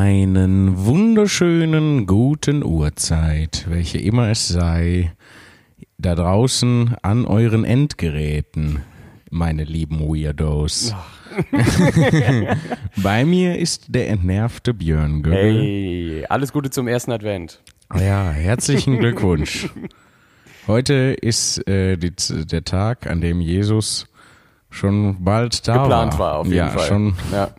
Einen wunderschönen guten Uhrzeit, welche immer es sei, da draußen an euren Endgeräten, meine lieben Weirdos. Bei mir ist der entnervte Björn Göbel. Hey, alles Gute zum ersten Advent. Ja, herzlichen Glückwunsch. Heute ist äh, die, der Tag, an dem Jesus schon bald da Geplant war, auf jeden ja, Fall. Schon Ja.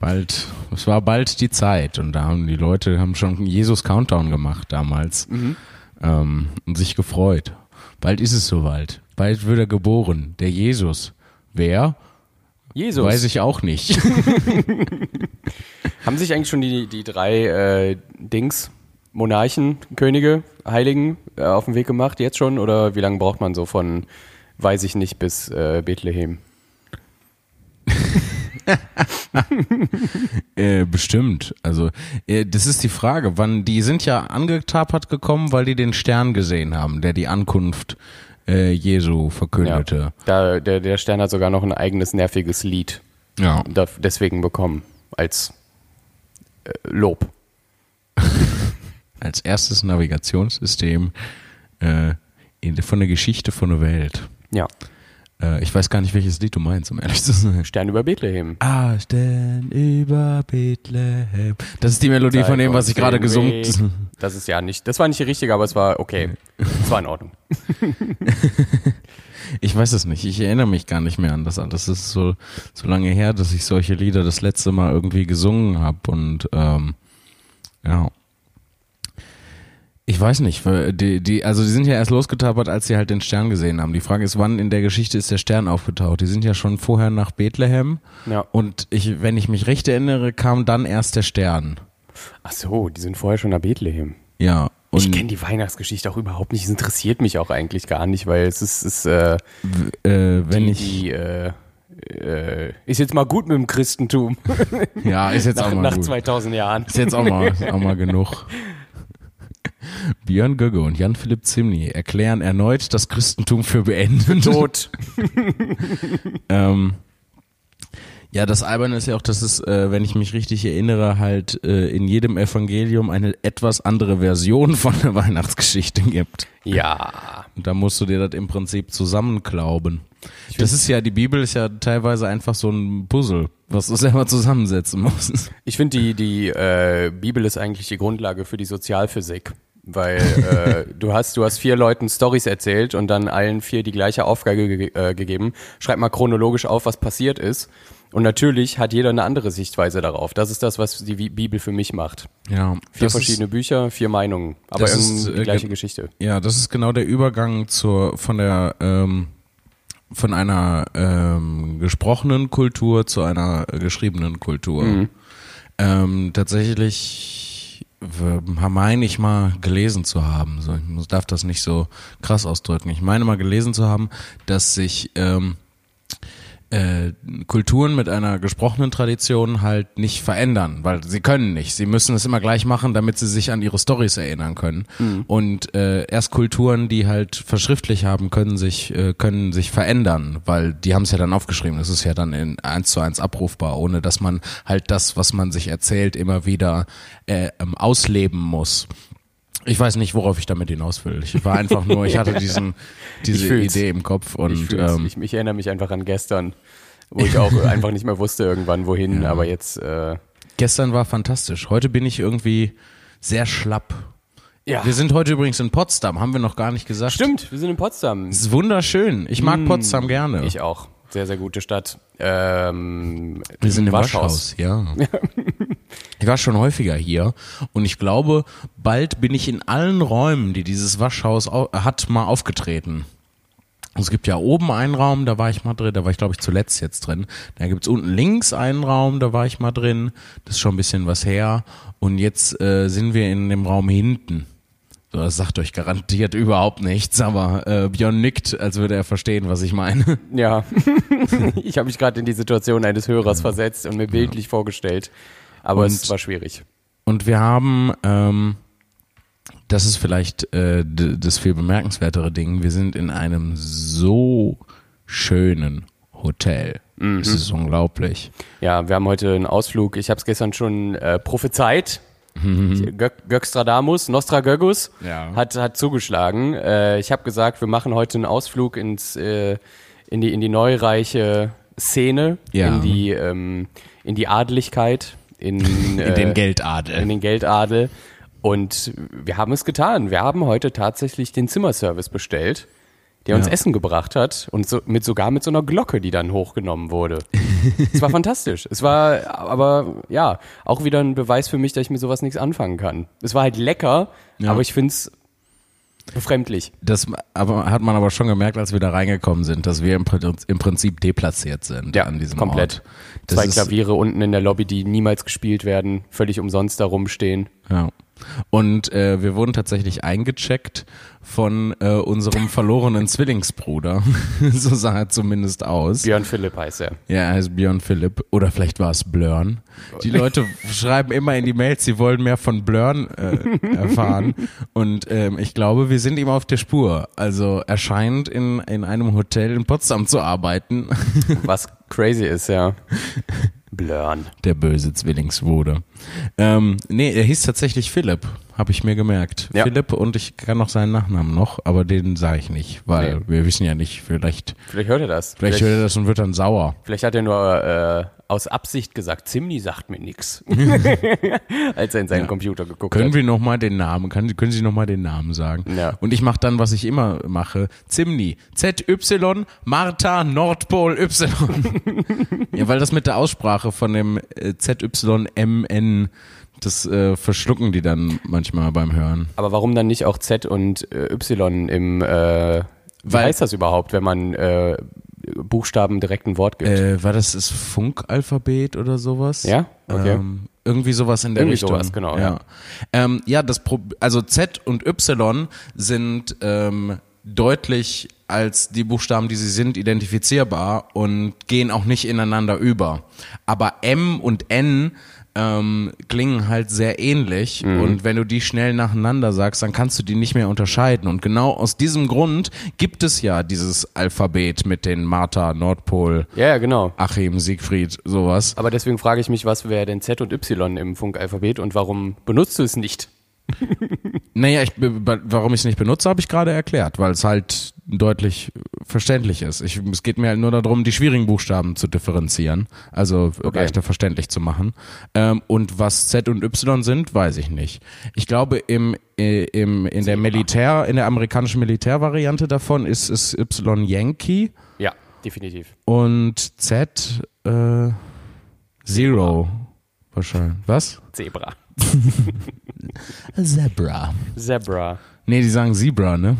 Bald, es war bald die Zeit und da haben die Leute haben schon Jesus Countdown gemacht damals Mhm. ähm, und sich gefreut. Bald ist es soweit. Bald wird er geboren, der Jesus. Wer? Jesus. Weiß ich auch nicht. Haben sich eigentlich schon die, die drei äh, Dings, Monarchen, Könige, Heiligen äh, auf den Weg gemacht, jetzt schon? Oder wie lange braucht man so von, weiß ich nicht, bis äh, Bethlehem? Äh, bestimmt. Also, äh, das ist die Frage. Wann, die sind ja angetapert gekommen, weil die den Stern gesehen haben, der die Ankunft äh, Jesu verkündete. Da, der, der Stern hat sogar noch ein eigenes nerviges Lied Ja. da, deswegen bekommen, als äh, Lob. Als erstes Navigationssystem äh, von der Geschichte von der Welt. Ja, Äh, ich weiß gar nicht, welches Lied du meinst, um ehrlich zu sein. Stern über Bethlehem. Ah, Stern über Bethlehem. Das ist die Melodie von dem, was ich gerade gesungen habe. Das ist ja nicht, das war nicht die richtige, aber es war okay. Es war in Ordnung. Ich weiß es nicht. Ich erinnere mich gar nicht mehr an das. Das ist so, so lange her, dass ich solche Lieder das letzte Mal irgendwie gesungen habe. Und ähm, ja. Ich weiß nicht. Die, die, also die sind ja erst losgetapert, als sie halt den Stern gesehen haben. Die Frage ist, wann in der Geschichte ist der Stern aufgetaucht? Die sind ja schon vorher nach Bethlehem. Ja. Und ich, wenn ich mich recht erinnere, kam dann erst der Stern. Ach so, die sind vorher schon nach Bethlehem. Ja. Und Ich kenne die Weihnachtsgeschichte auch überhaupt nicht. Es interessiert mich auch eigentlich gar nicht, weil es ist, ist äh, äh, wenn die, ich. die äh, äh, ist jetzt mal gut mit dem Christentum Ja, ist jetzt nach, auch mal nach gut. 2000 Jahren. Ist jetzt auch mal, auch mal genug. Björn Gögge und Jan-Philipp Zimny erklären erneut das Christentum für beendet. Tot. Ähm, ja, das Alberne ist ja auch, dass es, äh, wenn ich mich richtig erinnere, halt äh, in jedem Evangelium eine etwas andere Version von der Weihnachtsgeschichte gibt. Ja. Und da musst du dir das im Prinzip zusammenklauben. Das ist ja, die Bibel ist ja teilweise einfach so ein Puzzle, was du selber zusammensetzen musst. Ich finde, die, die äh, Bibel ist eigentlich die Grundlage für die Sozialphysik. Weil äh, du hast du hast vier Leuten Stories erzählt und dann allen vier die gleiche Aufgabe ge äh, gegeben. Schreib mal chronologisch auf, was passiert ist. Und natürlich hat jeder eine andere Sichtweise darauf. Das ist das, was die Bi- Bibel für mich macht. Ja, Vier verschiedene Bücher, vier Meinungen, aber ist, die äh, gleiche ge- Geschichte. Ja, das ist genau der Übergang zur von der ähm, von einer ähm, gesprochenen Kultur zu einer geschriebenen Kultur. Mhm. Ähm, tatsächlich meine ich mal gelesen zu haben. So, ich darf das nicht so krass ausdrücken. Ich meine mal gelesen zu haben, dass sich ähm, äh, Kulturen mit einer gesprochenen Tradition halt nicht verändern, weil sie können nicht. Sie müssen es immer gleich machen, damit sie sich an ihre Stories erinnern können. Und äh, erst Kulturen, die halt verschriftlich haben, können sich äh, können sich verändern, weil die haben es ja dann aufgeschrieben. Das ist ja dann in eins zu eins abrufbar, ohne dass man halt das, was man sich erzählt, immer wieder äh, ähm, ausleben muss. Ich weiß nicht, worauf ich damit hinaus will. Ich war einfach nur, ich hatte diesen, diese. Idee im Kopf Ich, und fühl's. ähm, ich, ich erinnere mich einfach an gestern, wo ich auch einfach nicht mehr wusste irgendwann wohin, aber jetzt äh, Gestern war fantastisch. Heute bin ich irgendwie sehr schlapp. ja. Wir sind heute übrigens in Potsdam, haben wir noch gar nicht gesagt. Stimmt, wir sind in Potsdam. Es ist wunderschön. Ich mag Potsdam gerne. Ich auch. Sehr, sehr gute Stadt. Ähm, wir sind im Waschhaus. Ja. ich war schon häufiger hier und ich glaube, bald bin ich in allen Räumen, die dieses Waschhaus au- hat, mal aufgetreten. Es gibt ja oben einen Raum, da war ich mal drin, da war ich glaube ich zuletzt jetzt drin. Da gibt's unten links einen Raum, da war ich mal drin. Das ist schon ein bisschen was her. Und jetzt äh, sind wir in dem Raum hinten. Das sagt euch garantiert überhaupt nichts, aber äh, Björn nickt, als würde er verstehen, was ich meine. Ja. ich habe mich gerade in die Situation eines Hörers versetzt und mir bildlich vorgestellt. Aber Und- es war schwierig. Und wir haben, ähm, das ist vielleicht äh, das viel bemerkenswertere Ding, wir sind in einem so schönen Hotel. Es ist unglaublich. Ja, wir haben heute einen Ausflug. Ich habe es gestern schon äh, prophezeit. Gö Gökstradamus, Nostragögus Ja. hat, hat zugeschlagen. Äh, ich habe gesagt, wir machen heute einen Ausflug ins, äh, in, die, in die neureiche Szene, Ja. in, die, ähm, in die Adeligkeit, in, In äh, den Geldadel. in den Geldadel. Und wir haben es getan. Wir haben heute tatsächlich den Zimmerservice bestellt, der uns Ja. Essen gebracht hat und so, mit, sogar mit so einer Glocke, die dann hochgenommen wurde. es war fantastisch. Es war aber, ja, auch wieder ein Beweis für mich, dass ich mit sowas nichts anfangen kann. Es war halt lecker, Ja. aber ich finde es befremdlich. Das aber, hat man aber schon gemerkt, als wir da reingekommen sind, dass wir im, im Prinzip deplatziert sind Ja, an diesem komplett. Ort. Das Zwei Klaviere unten in der Lobby, die niemals gespielt werden, völlig umsonst da rumstehen. Ja. Und äh, wir wurden tatsächlich eingecheckt von äh, unserem verlorenen Zwillingsbruder. so sah er zumindest aus. Björn Philipp heißt er. Ja, er heißt Björn Philipp. Oder vielleicht war es Blörn. Die Leute schreiben immer in die Mails, sie wollen mehr von Blörn äh, erfahren. Und ähm, ich glaube, wir sind ihm auf der Spur. Also er scheint in, in einem Hotel in Potsdam zu arbeiten. Was crazy ist, ja. Blurn. Der böse Zwillingsbruder. Ähm, nee, er hieß tatsächlich Philipp, habe ich mir gemerkt. Ja. Philipp und ich kann noch seinen Nachnamen noch, aber den sage ich nicht, weil Nee. wir wissen ja nicht, vielleicht, Vielleicht hört er das. vielleicht hört er das und wird dann sauer. Vielleicht hat er nur äh, aus Absicht gesagt, Zimni sagt mir nix. Als er in seinen Computer geguckt Können hat. wir noch mal den Namen, kann, können Sie noch mal den Namen sagen? Ja. Und ich mache dann, was ich immer mache, Zimni, Z-Y, Martha, Nordpol, Y. ja, weil das mit der Aussprache von dem äh, Z-Y-M-N, das äh, verschlucken die dann manchmal beim Hören. Aber warum dann nicht auch Z und äh, Y im, äh, wie Weil- heißt das überhaupt, wenn man äh, Buchstaben direkt ein Wort gibt? Äh, war das das Funkalphabet oder sowas? Ja? Okay. Ähm, irgendwie sowas in der Irgendwie Richtung. sowas, genau, Ja, ja. ähm, ja das Pro also Z und Y sind ähm, deutlich als die Buchstaben, die sie sind, identifizierbar und gehen auch nicht ineinander über. Aber M und N ähm, klingen halt sehr ähnlich Mhm. und wenn du die schnell nacheinander sagst, dann kannst du die nicht mehr unterscheiden. Und genau aus diesem Grund gibt es ja dieses Alphabet mit den Martha, Nordpol, ja, ja, genau. Achim, Siegfried, sowas. Aber deswegen frage ich mich, was wäre denn Z und Y im Funkalphabet und warum benutzt du es nicht? Naja, ich, warum ich es nicht benutze, habe ich gerade erklärt, weil es halt deutlich verständlich ist. Ich, es geht mir halt nur darum, die schwierigen Buchstaben zu differenzieren, also leichter verständlich zu machen. Ähm, und was Z und Y sind, weiß ich nicht. Ich glaube, im, äh, im, in der Militär, in der amerikanischen Militärvariante davon ist es Y Yankee Ja, definitiv. und Z äh, Zero wahrscheinlich. Was? Zebra. Zebra. Zebra. Nee, die sagen Zebra, ne?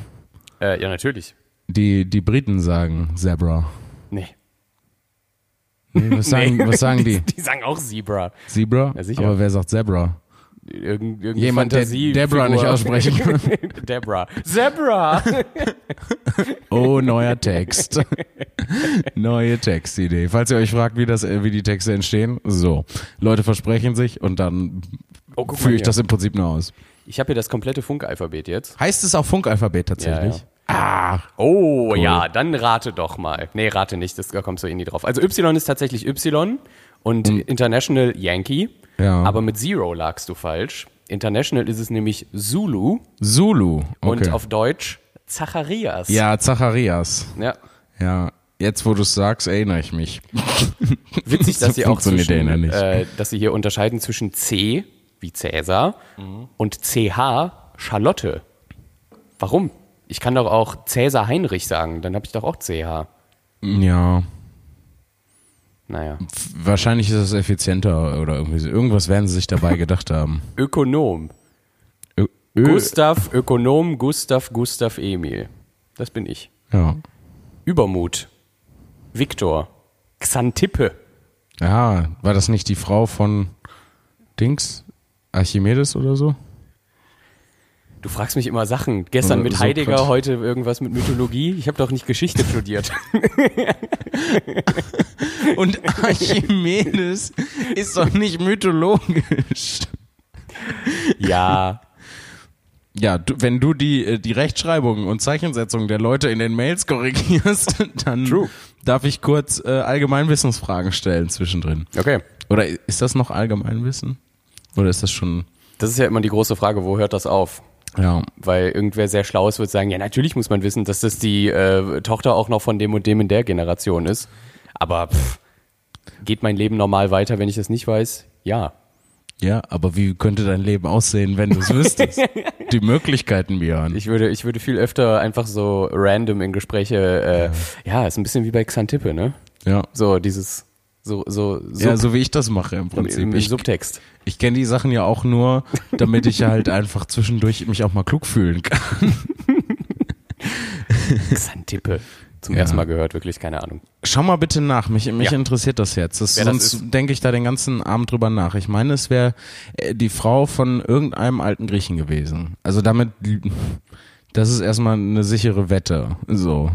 Äh, ja, natürlich. Die, die Briten sagen Zebra. Nee. Nee, was, sagen, was sagen die? Die sagen auch Zebra. Zebra? Ja, sicher. Aber wer sagt Zebra? Irgend, Jemand, der Fantasie Debra nicht aussprechen kann. Debra. Zebra. Oh, neuer Text. Neue Textidee. Falls ihr euch fragt, wie, das, äh, wie die Texte entstehen, so. Leute versprechen sich und dann Oh, führe ich das im Prinzip nur aus. Ich habe hier das komplette Funkalphabet jetzt. Heißt es auch Funkalphabet tatsächlich? Ah, Oh, ja, dann rate doch mal. Nee, rate nicht, das, da kommst du eh nie drauf. Also Y ist tatsächlich Y und International Yankee. Ja. Aber mit Zero lagst du falsch. International ist es nämlich Zulu Zulu. Okay. und auf Deutsch Zacharias. ja, Zacharias. ja. Ja, jetzt wo du es sagst, erinnere ich mich. Witzig, dass sie auch zwischen, äh, dass sie hier unterscheiden zwischen C, wie Cäsar, Mhm. und CH, Charlotte. Warum? Ich kann doch auch Cäsar Heinrich sagen, dann habe ich doch auch CH. Ja, Naja. wahrscheinlich ist es effizienter oder irgendwie so. Irgendwas werden sie sich dabei gedacht haben. Ökonom. Ö Ö Gustav, Ökonom, Gustav, Gustav Emil. Das bin ich. ja. Übermut. Viktor. Xantippe. Ja, war das nicht die Frau von Dings? Archimedes oder so? Du fragst mich immer Sachen. Gestern mit so Heidegger, heute irgendwas mit Mythologie. Ich habe doch nicht Geschichte studiert. Und Archimedes ist doch nicht mythologisch. ja. Ja, du, wenn du die, äh, die Rechtschreibung und Zeichensetzung der Leute in den Mails korrigierst, dann True. darf ich kurz äh, Allgemeinwissensfragen stellen zwischendrin. Okay. Oder ist das noch Allgemeinwissen? Oder ist das schon, Das ist ja immer die große Frage, wo hört das auf? ja, Weil irgendwer sehr Schlaues wird sagen, ja, natürlich muss man wissen, dass das die äh, Tochter auch noch von dem und dem in der Generation ist. Aber pff, geht mein Leben normal weiter, wenn ich das nicht weiß? Ja. ja, aber wie könnte dein Leben aussehen, wenn du es wüsstest? die Möglichkeiten, Björn. Ich würde, ich würde viel öfter einfach so random in Gespräche, äh, ja, ist ein bisschen wie bei Xantippe, ne? Ja. So dieses, so, so, Sub, ja, so wie ich das mache im im, Prinzip. im Ich, Subtext. ich kenne die Sachen ja auch nur, damit ich halt einfach zwischendurch mich auch mal klug fühlen kann. Xantippe. Zum Ja. ersten Mal gehört, wirklich, keine Ahnung. Schau mal bitte nach, mich, mich Ja. interessiert das jetzt. Das, das sonst denke ich da den ganzen Abend drüber nach. Ich meine, es wäre äh, die Frau von irgendeinem alten Griechen gewesen. Also damit, das ist erstmal eine sichere Wette. So.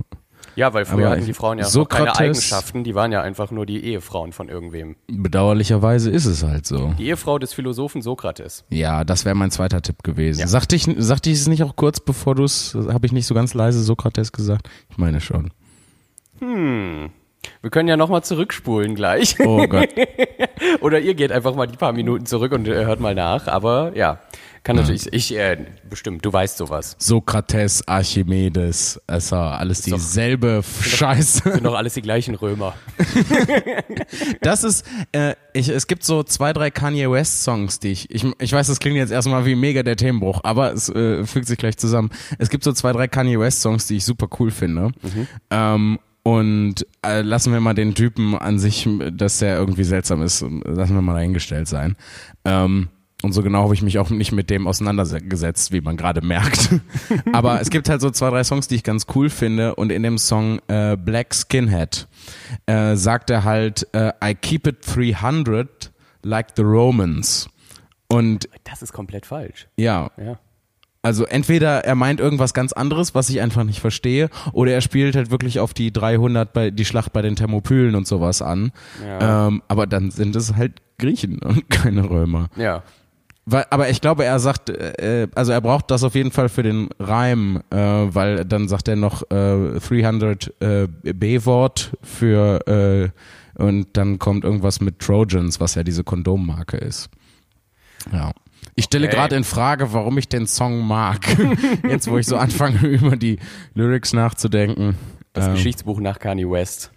Ja, weil früher Aber hatten die Frauen ja noch keine Sokrates- Eigenschaften, die waren ja einfach nur die Ehefrauen von irgendwem. Bedauerlicherweise ist es halt so. Die Ehefrau des Philosophen Sokrates. Ja, das wäre mein zweiter Tipp gewesen. Ja. Sagte, ich, sagte ich es nicht auch kurz bevor du es, habe ich nicht so ganz leise Sokrates gesagt? Ich meine schon. Wir können ja nochmal zurückspulen gleich. Oh Gott. Oder ihr geht einfach mal die paar Minuten zurück und äh, hört mal nach. Aber ja, kann natürlich, ich, äh, bestimmt, du weißt sowas. Sokrates, Archimedes, es war alles dieselbe Scheiße. Sind doch alles die gleichen Römer. Das ist, äh, ich, es gibt so zwei, drei Kanye West Songs, die ich, ich, ich weiß, das klingt jetzt erstmal wie mega der Themenbruch, aber es äh, fügt sich gleich zusammen. Es gibt so zwei, drei Kanye West Songs, die ich super cool finde. Ähm, und äh, lassen wir mal den Typen an sich, dass der irgendwie seltsam ist, lassen wir mal dahingestellt sein. Ähm, und so genau habe ich mich auch nicht mit dem auseinandergesetzt, wie man gerade merkt. Aber es gibt halt so zwei, drei Songs, die ich ganz cool finde. Und in dem Song äh, Black Skinhead äh, sagt er halt, äh, I keep it 300 like the Romans. Und Das ist komplett falsch. ja, Ja. also entweder er meint irgendwas ganz anderes, was ich einfach nicht verstehe, oder er spielt halt wirklich auf die 300 bei die Schlacht bei den Thermopylen und sowas an. Ja. Ähm, aber dann sind es halt Griechen und keine Römer. Ja. Weil, aber ich glaube, er sagt, äh, also er braucht das auf jeden Fall für den Reim, äh, weil dann sagt er noch äh, 300 äh, B-Wort für äh, und dann kommt irgendwas mit Trojans, was ja diese Kondommarke ist. Ja. Ich stelle Okay. gerade in Frage, warum ich den Song mag. Jetzt, wo ich so anfange, über die Lyrics nachzudenken. Das Ähm, Geschichtsbuch nach Kanye West.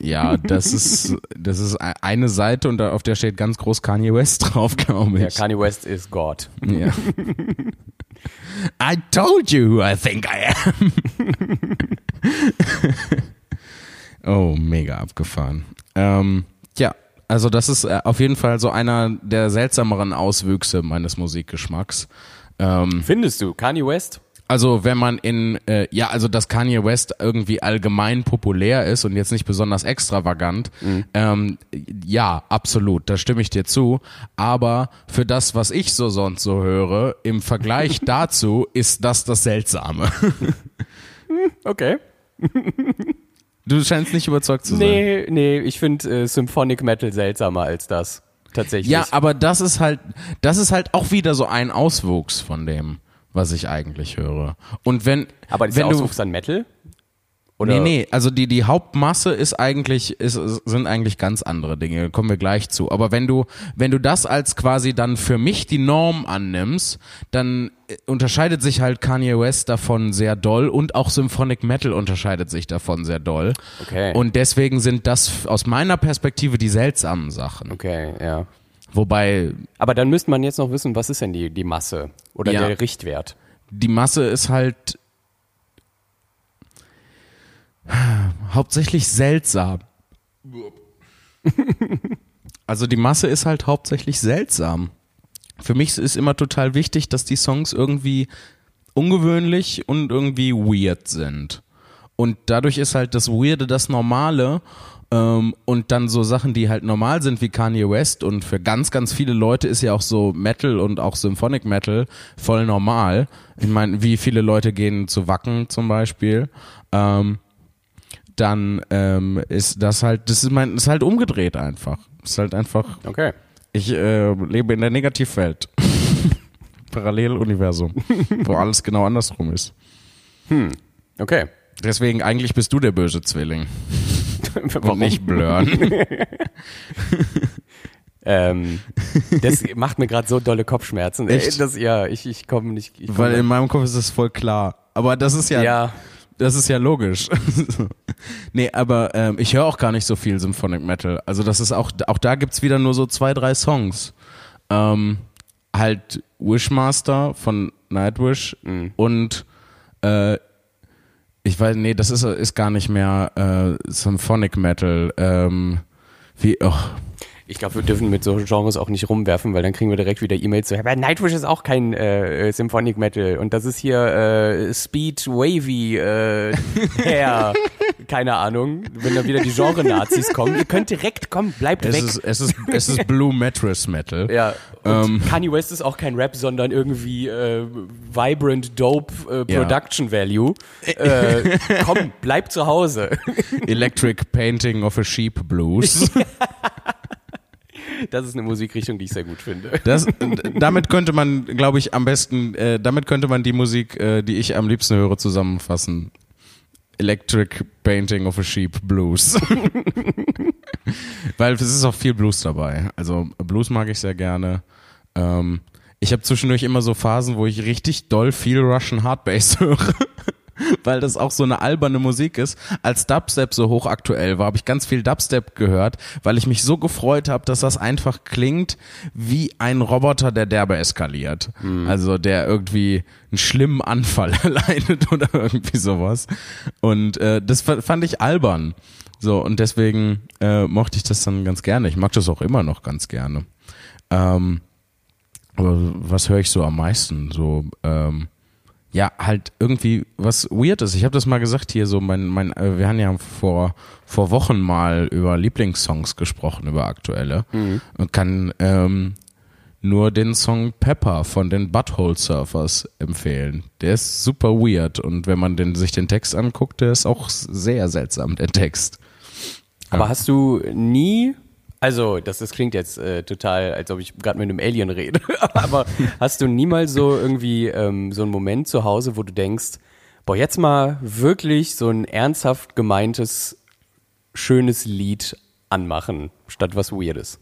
Ja, das ist, das ist e- eine Seite und auf der steht ganz groß Kanye West drauf, glaube Ja, ich. Kanye West ist Gott. Ja. I told you who I think I am. oh, mega abgefahren. Ähm, ja, also das ist äh, auf jeden Fall so einer der seltsameren Auswüchse meines Musikgeschmacks. Ähm, Findest du Kanye West? Also wenn man in, äh, ja, also dass Kanye West irgendwie allgemein populär ist und jetzt nicht besonders extravagant, ähm, ja, absolut, da stimme ich dir zu. Aber für das, was ich so sonst so höre, im Vergleich dazu ist das das Seltsame. Okay. Du scheinst nicht überzeugt zu sein. Nee, nee, ich finde äh, Symphonic Metal seltsamer als das. Tatsächlich. Ja, aber das ist halt, das ist halt auch wieder so ein Auswuchs von dem, was ich eigentlich höre. Und wenn, aber wenn du, Auswuchs an Metal? Oder? Nee, nee, also die, die Hauptmasse ist eigentlich, ist, sind eigentlich ganz andere Dinge, kommen wir gleich zu. Aber wenn du, wenn du das als quasi dann für mich die Norm annimmst, dann äh, unterscheidet sich halt Kanye West davon sehr doll und auch Symphonic Metal unterscheidet sich davon sehr doll. Okay. Und deswegen sind das aus meiner Perspektive die seltsamen Sachen. Okay, ja. Wobei Aber dann müsste man jetzt noch wissen, was ist denn die, die Masse oder Ja. der Richtwert? die Masse ist halt hauptsächlich seltsam. Also die Masse ist halt hauptsächlich seltsam. Für mich ist immer total wichtig, dass die Songs irgendwie ungewöhnlich und irgendwie weird sind. Und dadurch ist halt das Weirde das Normale. Ähm, und dann so Sachen, die halt normal sind wie Kanye West und für ganz, ganz viele Leute ist ja auch so Metal und auch Symphonic Metal voll normal. Ich meine, wie viele Leute gehen zu Wacken zum Beispiel. Ähm, dann ähm, ist das halt, das ist mein, ist halt umgedreht einfach. Ist halt einfach, Okay. ich äh, lebe in der Negativwelt. Paralleluniversum, wo alles genau andersrum ist. Okay. Deswegen, eigentlich bist du der böse Zwilling Warum? nicht Blurn. Ähm, das macht mir gerade so dolle Kopfschmerzen. Echt? Das, ja, ich, ich komme nicht. Ich komm Weil in meinem Kopf ist das voll klar. Aber das ist ja, ja, das ist ja logisch. nee, aber ähm, ich höre auch gar nicht so viel Symphonic Metal. Also das ist auch, auch da gibt's wieder nur so zwei, drei Songs. Ähm, halt Wishmaster von Nightwish und äh, ich weiß, nee, das ist, ist gar nicht mehr äh, Symphonic Metal. Ähm, wie, oh, ich glaube, wir dürfen mit so Genres auch nicht rumwerfen, weil dann kriegen wir direkt wieder E-Mails so, aber Nightwish ist auch kein äh, Symphonic Metal und das ist hier äh, Speed Wavy äh, Hair. Keine Ahnung, wenn da wieder die Genre-Nazis kommen. Ihr könnt direkt kommen, bleibt es weg. ist, es ist, es ist Blue Mattress Metal. Ja, und Ähm. Kanye West ist auch kein Rap, sondern irgendwie äh, vibrant, dope äh, Ja. Production Value. Äh, komm, bleib zu Hause. Electric Painting of a Sheep Blues. Das ist eine Musikrichtung, die ich sehr gut finde. Das, damit könnte man, glaube ich, am besten, äh, damit könnte man die Musik, äh, die ich am liebsten höre, zusammenfassen. Electric Painting of a Sheep Blues. Weil es ist auch viel Blues dabei. Also Blues mag ich sehr gerne. Ähm, ich habe zwischendurch immer so Phasen, wo ich richtig doll viel Russian Hardbass höre. Weil das auch so eine alberne Musik ist. Als Dubstep so hochaktuell war, habe ich ganz viel Dubstep gehört, weil ich mich so gefreut habe, dass das einfach klingt wie ein Roboter, der derbe eskaliert. Also der irgendwie einen schlimmen Anfall erleidet oder irgendwie sowas. Und äh, das fa- fand ich albern. So, und deswegen äh, mochte ich das dann ganz gerne. Ich mag das auch immer noch ganz gerne. Ähm, aber was höre ich so am meisten? So, ähm, ja, halt irgendwie was Weirdes. Ich habe das mal gesagt hier, so mein, mein, äh, wir haben ja vor, vor Wochen mal über Lieblingssongs gesprochen, über aktuelle. Und kann ähm, nur den Song Pepper von den Butthole Surfers empfehlen. Der ist super weird und wenn man den, sich den Text anguckt, der ist auch sehr seltsam, der Text. Aber hast du nie, also das, das klingt jetzt äh, total, als ob ich gerade mit einem Alien rede, aber hast du nie mal so irgendwie ähm, so einen Moment zu Hause, wo du denkst, boah, jetzt mal wirklich so ein ernsthaft gemeintes, schönes Lied anmachen, statt was Weirdes?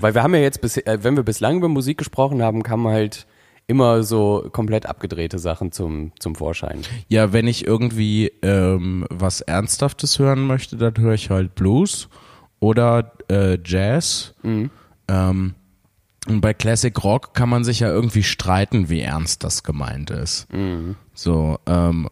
Weil wir haben ja jetzt, bis, äh, wenn wir bislang über Musik gesprochen haben, kamen halt immer so komplett abgedrehte Sachen zum, zum Vorschein. Ja, wenn ich irgendwie ähm, was Ernsthaftes hören möchte, dann höre ich halt Blues oder äh, Jazz. Ähm, und bei Classic Rock kann man sich ja irgendwie streiten, wie ernst das gemeint ist. So, ähm,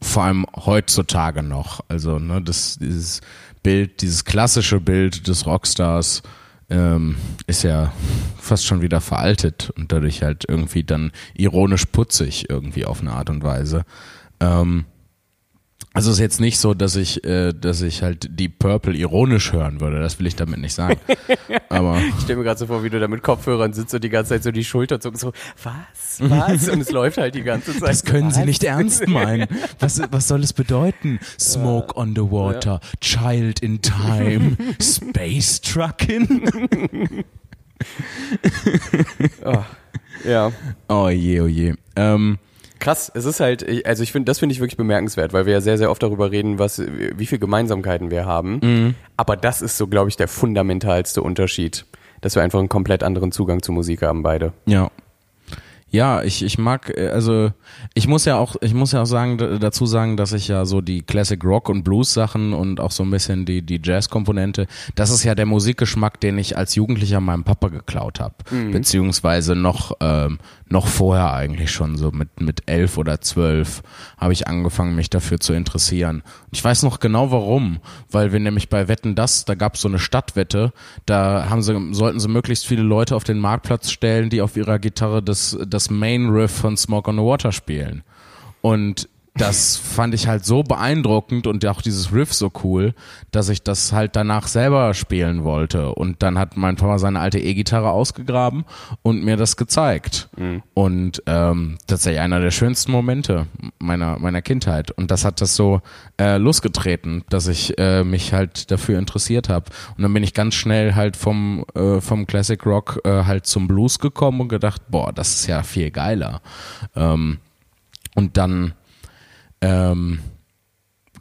vor allem heutzutage noch. Also, ne, das, dieses Bild, dieses klassische Bild des Rockstars ähm, ist ja fast schon wieder veraltet und dadurch halt irgendwie dann ironisch putzig irgendwie auf eine Art und Weise. Ähm, also ist jetzt nicht so, dass ich, äh, dass ich halt die Purple ironisch hören würde. Das will ich damit nicht sagen. Aber Ich stelle mir gerade so vor, wie du da mit Kopfhörern sitzt und die ganze Zeit so die Schulter zuckst, so, was, was? Und es läuft halt die ganze Zeit. Das können Sie Was? nicht ernst meinen. Was, was soll es bedeuten? Smoke on the water, Child in Time, Space Trucking. Ja. Oh je, oh je. Ähm, Krass, es ist halt, also ich finde, das finde ich wirklich bemerkenswert, weil wir ja sehr, sehr oft darüber reden, was, wie viele Gemeinsamkeiten wir haben. Mhm. Aber das ist so, glaube ich, der fundamentalste Unterschied, dass wir einfach einen komplett anderen Zugang zu Musik haben, beide. ja. Ja, ich, ich mag, äh, also ich muss ja auch, ich muss ja auch sagen, dazu sagen, dass ich ja so die Classic Rock und Blues Sachen und auch so ein bisschen die, die Jazz-Komponente, das ist ja der Musikgeschmack, den ich als Jugendlicher meinem Papa geklaut habe. Beziehungsweise noch, ähm, noch vorher eigentlich schon, so mit, mit elf oder zwölf habe ich angefangen, mich dafür zu interessieren. Ich weiß noch genau warum, weil wir nämlich bei Wetten das, da gab es so eine Stadtwette, da haben sie, sollten sie möglichst viele Leute auf den Marktplatz stellen, die auf ihrer Gitarre das, das Main Riff von Smoke on the Water spielen. Und das fand ich halt so beeindruckend und auch dieses Riff so cool, dass ich das halt danach selber spielen wollte. Und dann hat mein Papa seine alte E-Gitarre ausgegraben und mir das gezeigt. Mhm. Und ähm, tatsächlich einer der schönsten Momente meiner, meiner Kindheit. Und das hat das so äh, losgetreten, dass ich äh, mich halt dafür interessiert habe. Und dann bin ich ganz schnell halt vom, äh, vom Classic Rock äh, halt zum Blues gekommen und gedacht, boah, das ist ja viel geiler. Ähm, und dann ähm,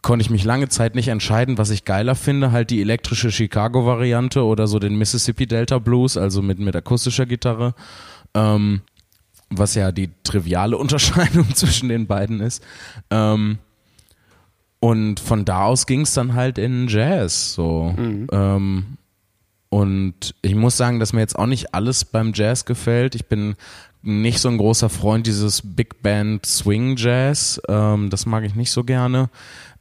konnte ich mich lange Zeit nicht entscheiden, was ich geiler finde, halt die elektrische Chicago-Variante oder so den Mississippi Delta Blues, also mit, mit akustischer Gitarre, ähm, was ja die triviale Unterscheidung zwischen den beiden ist. Ähm, und von da aus ging es dann halt in Jazz, so. Mhm. Ähm, und ich muss sagen, dass mir jetzt auch nicht alles beim Jazz gefällt. Ich bin nicht so ein großer Freund dieses Big Band Swing Jazz. Ähm, das mag ich nicht so gerne.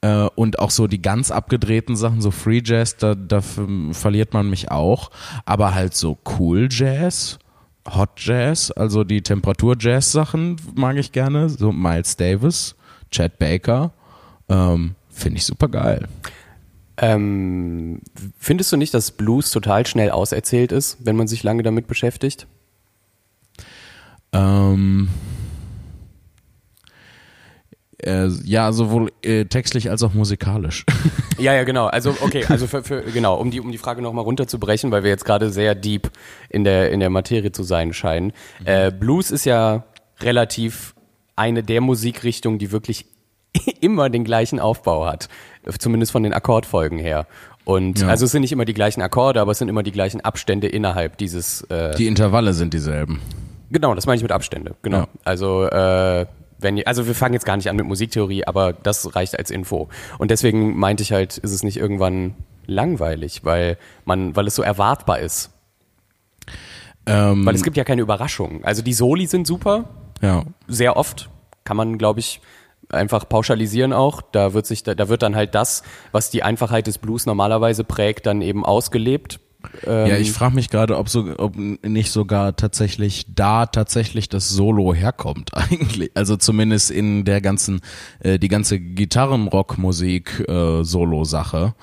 Äh, und auch so die ganz abgedrehten Sachen, so Free Jazz, da, da verliert man mich auch. Aber halt so Cool Jazz, Hot Jazz, also die Temperatur Jazz Sachen mag ich gerne. So Miles Davis, Chad Baker, ähm, finde ich super geil. Ähm, findest du nicht, dass Blues total schnell auserzählt ist, wenn man sich lange damit beschäftigt? Ähm, äh, ja, sowohl äh, textlich als auch musikalisch. Ja, ja, genau. Also okay, also für, für genau, um die um die Frage nochmal runterzubrechen, weil wir jetzt gerade sehr deep in der in der Materie zu sein scheinen. Mhm. Äh, Blues ist ja relativ eine der Musikrichtungen, die wirklich immer den gleichen Aufbau hat, zumindest von den Akkordfolgen her. Und ja. also es sind nicht immer die gleichen Akkorde, aber es sind immer die gleichen Abstände innerhalb dieses. Äh, die Intervalle sind dieselben. Genau, das meine ich mit Abstände. Genau. Ja. Also äh, wenn also wir fangen jetzt gar nicht an mit Musiktheorie, aber das reicht als Info. Und deswegen meinte ich halt, ist es nicht irgendwann langweilig, weil man, weil es so erwartbar ist. Ähm, weil es gibt ja keine Überraschungen. Also die Soli sind super. Ja. Sehr oft kann man, glaube ich, einfach pauschalisieren auch. Da wird sich, da, da wird dann halt das, was die Einfachheit des Blues normalerweise prägt, dann eben ausgelebt ähm, ja, ich frage mich gerade, ob, so, ob nicht sogar tatsächlich da tatsächlich das Solo herkommt eigentlich. Also zumindest in der ganzen, äh, die ganze Gitarrenrockmusik äh, Solo-Sache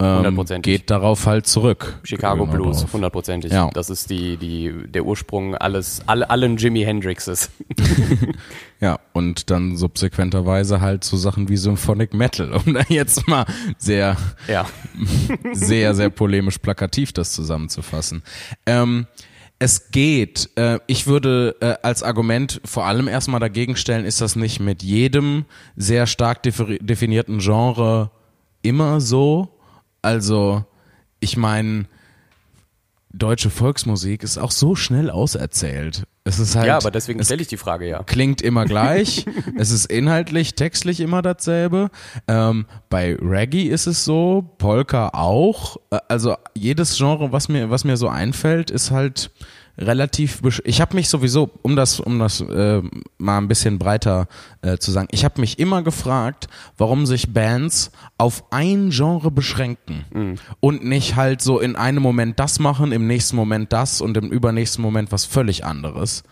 ähm, geht darauf halt zurück. Chicago genau Blues, hundertprozentig. Ja. Das ist die, die, der Ursprung alles, alle, allen Jimi Hendrixes. ja, und dann subsequenterweise halt so Sachen wie Symphonic Metal, um da jetzt mal sehr, ja. sehr, sehr polemisch plakativ das zusammenzufassen. Ähm, es geht. Äh, ich würde äh, als Argument vor allem erstmal dagegen stellen, ist das nicht mit jedem sehr stark definierten Genre immer so? Also, ich meine, deutsche Volksmusik ist auch so schnell auserzählt. Es ist halt, ja, aber deswegen stelle ich die Frage ja. Klingt immer gleich. es ist inhaltlich, textlich immer dasselbe. Ähm, bei Reggae ist es so, Polka auch. Äh, also jedes Genre, was mir, was mir so einfällt, ist halt relativ. Ich habe mich sowieso, um das, um das äh, mal ein bisschen breiter äh, zu sagen, ich habe mich immer gefragt, warum sich Bands auf ein Genre beschränken mhm. und nicht halt so in einem Moment das machen, im nächsten Moment das und im übernächsten Moment was völlig anderes.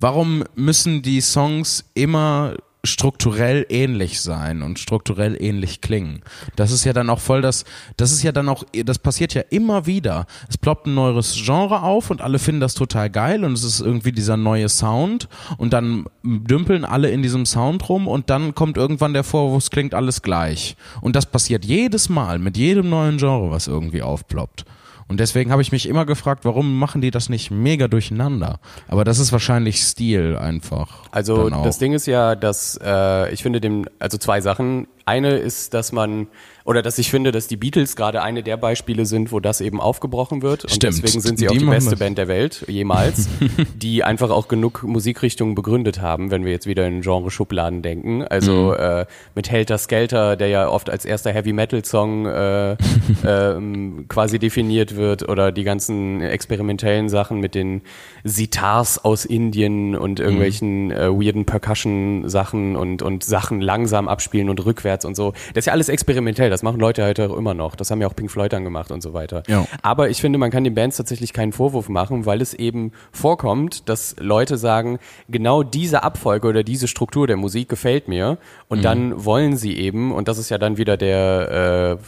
Warum müssen die Songs immer strukturell ähnlich sein und strukturell ähnlich klingen. Das ist ja dann auch voll das, das ist ja dann auch, das passiert ja immer wieder. Es ploppt ein neues Genre auf und alle finden das total geil und es ist irgendwie dieser neue Sound und dann dümpeln alle in diesem Sound rum und dann kommt irgendwann der Vorwurf, es klingt alles gleich. Und das passiert jedes Mal mit jedem neuen Genre, was irgendwie aufploppt. Und deswegen habe ich mich immer gefragt, warum machen die das nicht mega durcheinander? Aber das ist wahrscheinlich Stil einfach. Also das Ding ist ja, dass äh, ich finde dem, also zwei Sachen. Eine ist, dass man oder dass ich finde, dass die Beatles gerade eine der Beispiele sind, wo das eben aufgebrochen wird. Und Stimmt. deswegen sind sie die auch die beste Band der Welt jemals, die einfach auch genug Musikrichtungen begründet haben, wenn wir jetzt wieder in Genre-Schubladen denken. Also mhm. äh, mit Helter Skelter, der ja oft als erster Heavy-Metal-Song äh, äh, quasi definiert wird, oder die ganzen experimentellen Sachen mit den Sitars aus Indien und irgendwelchen mhm. äh, weirden Percussion-Sachen und, und Sachen langsam abspielen und rückwärts und so. Das ist ja alles experimentell das machen Leute halt auch immer noch. Das haben ja auch Pink Floyd dann gemacht und so weiter. Ja. Aber ich finde, man kann den Bands tatsächlich keinen Vorwurf machen, weil es eben vorkommt, dass Leute sagen, genau diese Abfolge oder diese Struktur der Musik gefällt mir und dann wollen sie eben, und das ist ja dann wieder der, äh,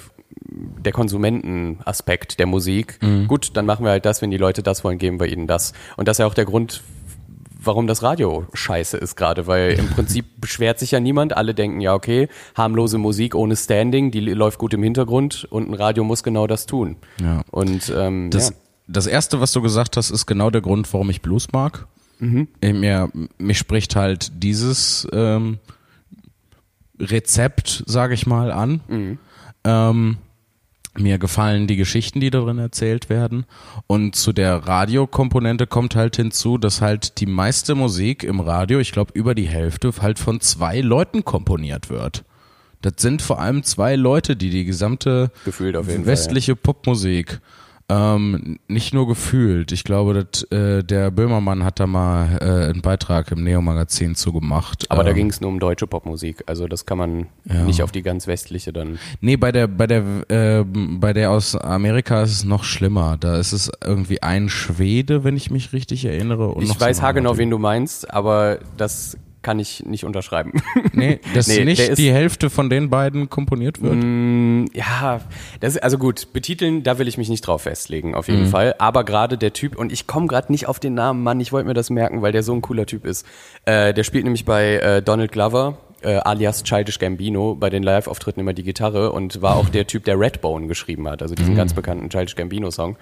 der Konsumentenaspekt der Musik. Gut, dann machen wir halt das, wenn die Leute das wollen, geben wir ihnen das. Und das ist ja auch der Grund, warum das Radio scheiße ist gerade, weil im Prinzip beschwert sich ja niemand. Alle denken, ja, okay, harmlose Musik ohne Standing, die läuft gut im Hintergrund und ein Radio muss genau das tun. Ja. Und ähm, Das, ja. das erste, was du gesagt hast, ist genau der Grund, warum ich Blues mag. Mhm. Mir, mich spricht halt dieses ähm, Rezept, sage ich mal, an. Mhm. Ähm, mir gefallen die Geschichten, die darin erzählt werden. Und zu der Radiokomponente kommt halt hinzu, dass halt die meiste Musik im Radio, ich glaube über die Hälfte, halt von zwei Leuten komponiert wird. Das sind vor allem zwei Leute, die die gesamte Gefühlt auf jeden westliche Popmusik ähm, nicht nur gefühlt. Ich glaube, dass, äh, der Böhmermann hat da mal äh, einen Beitrag im Neo-Magazin zugemacht. Aber da ähm, ging es nur um deutsche Popmusik. Also das kann man Ja. nicht auf die ganz westliche dann. Nee, bei der, bei der, äh, bei der aus Amerika ist es noch schlimmer. Da ist es irgendwie ein Schwede, wenn ich mich richtig erinnere. Ich weiß haargenau, wen du meinst, aber das kann ich nicht unterschreiben. Nee, dass Nee, nicht ist- die Hälfte von den beiden komponiert wird. Mm, ja, das ist, also gut, betiteln, da will ich mich nicht drauf festlegen, auf jeden Fall. Aber gerade der Typ, und ich komme gerade nicht auf den Namen, Mann, ich wollte mir das merken, weil der so ein cooler Typ ist. Äh, der spielt nämlich bei äh, Donald Glover, äh, alias Childish Gambino, bei den Live-Auftritten immer die Gitarre und war auch der Typ, der Redbone geschrieben hat, also diesen ganz bekannten Childish Gambino-Song.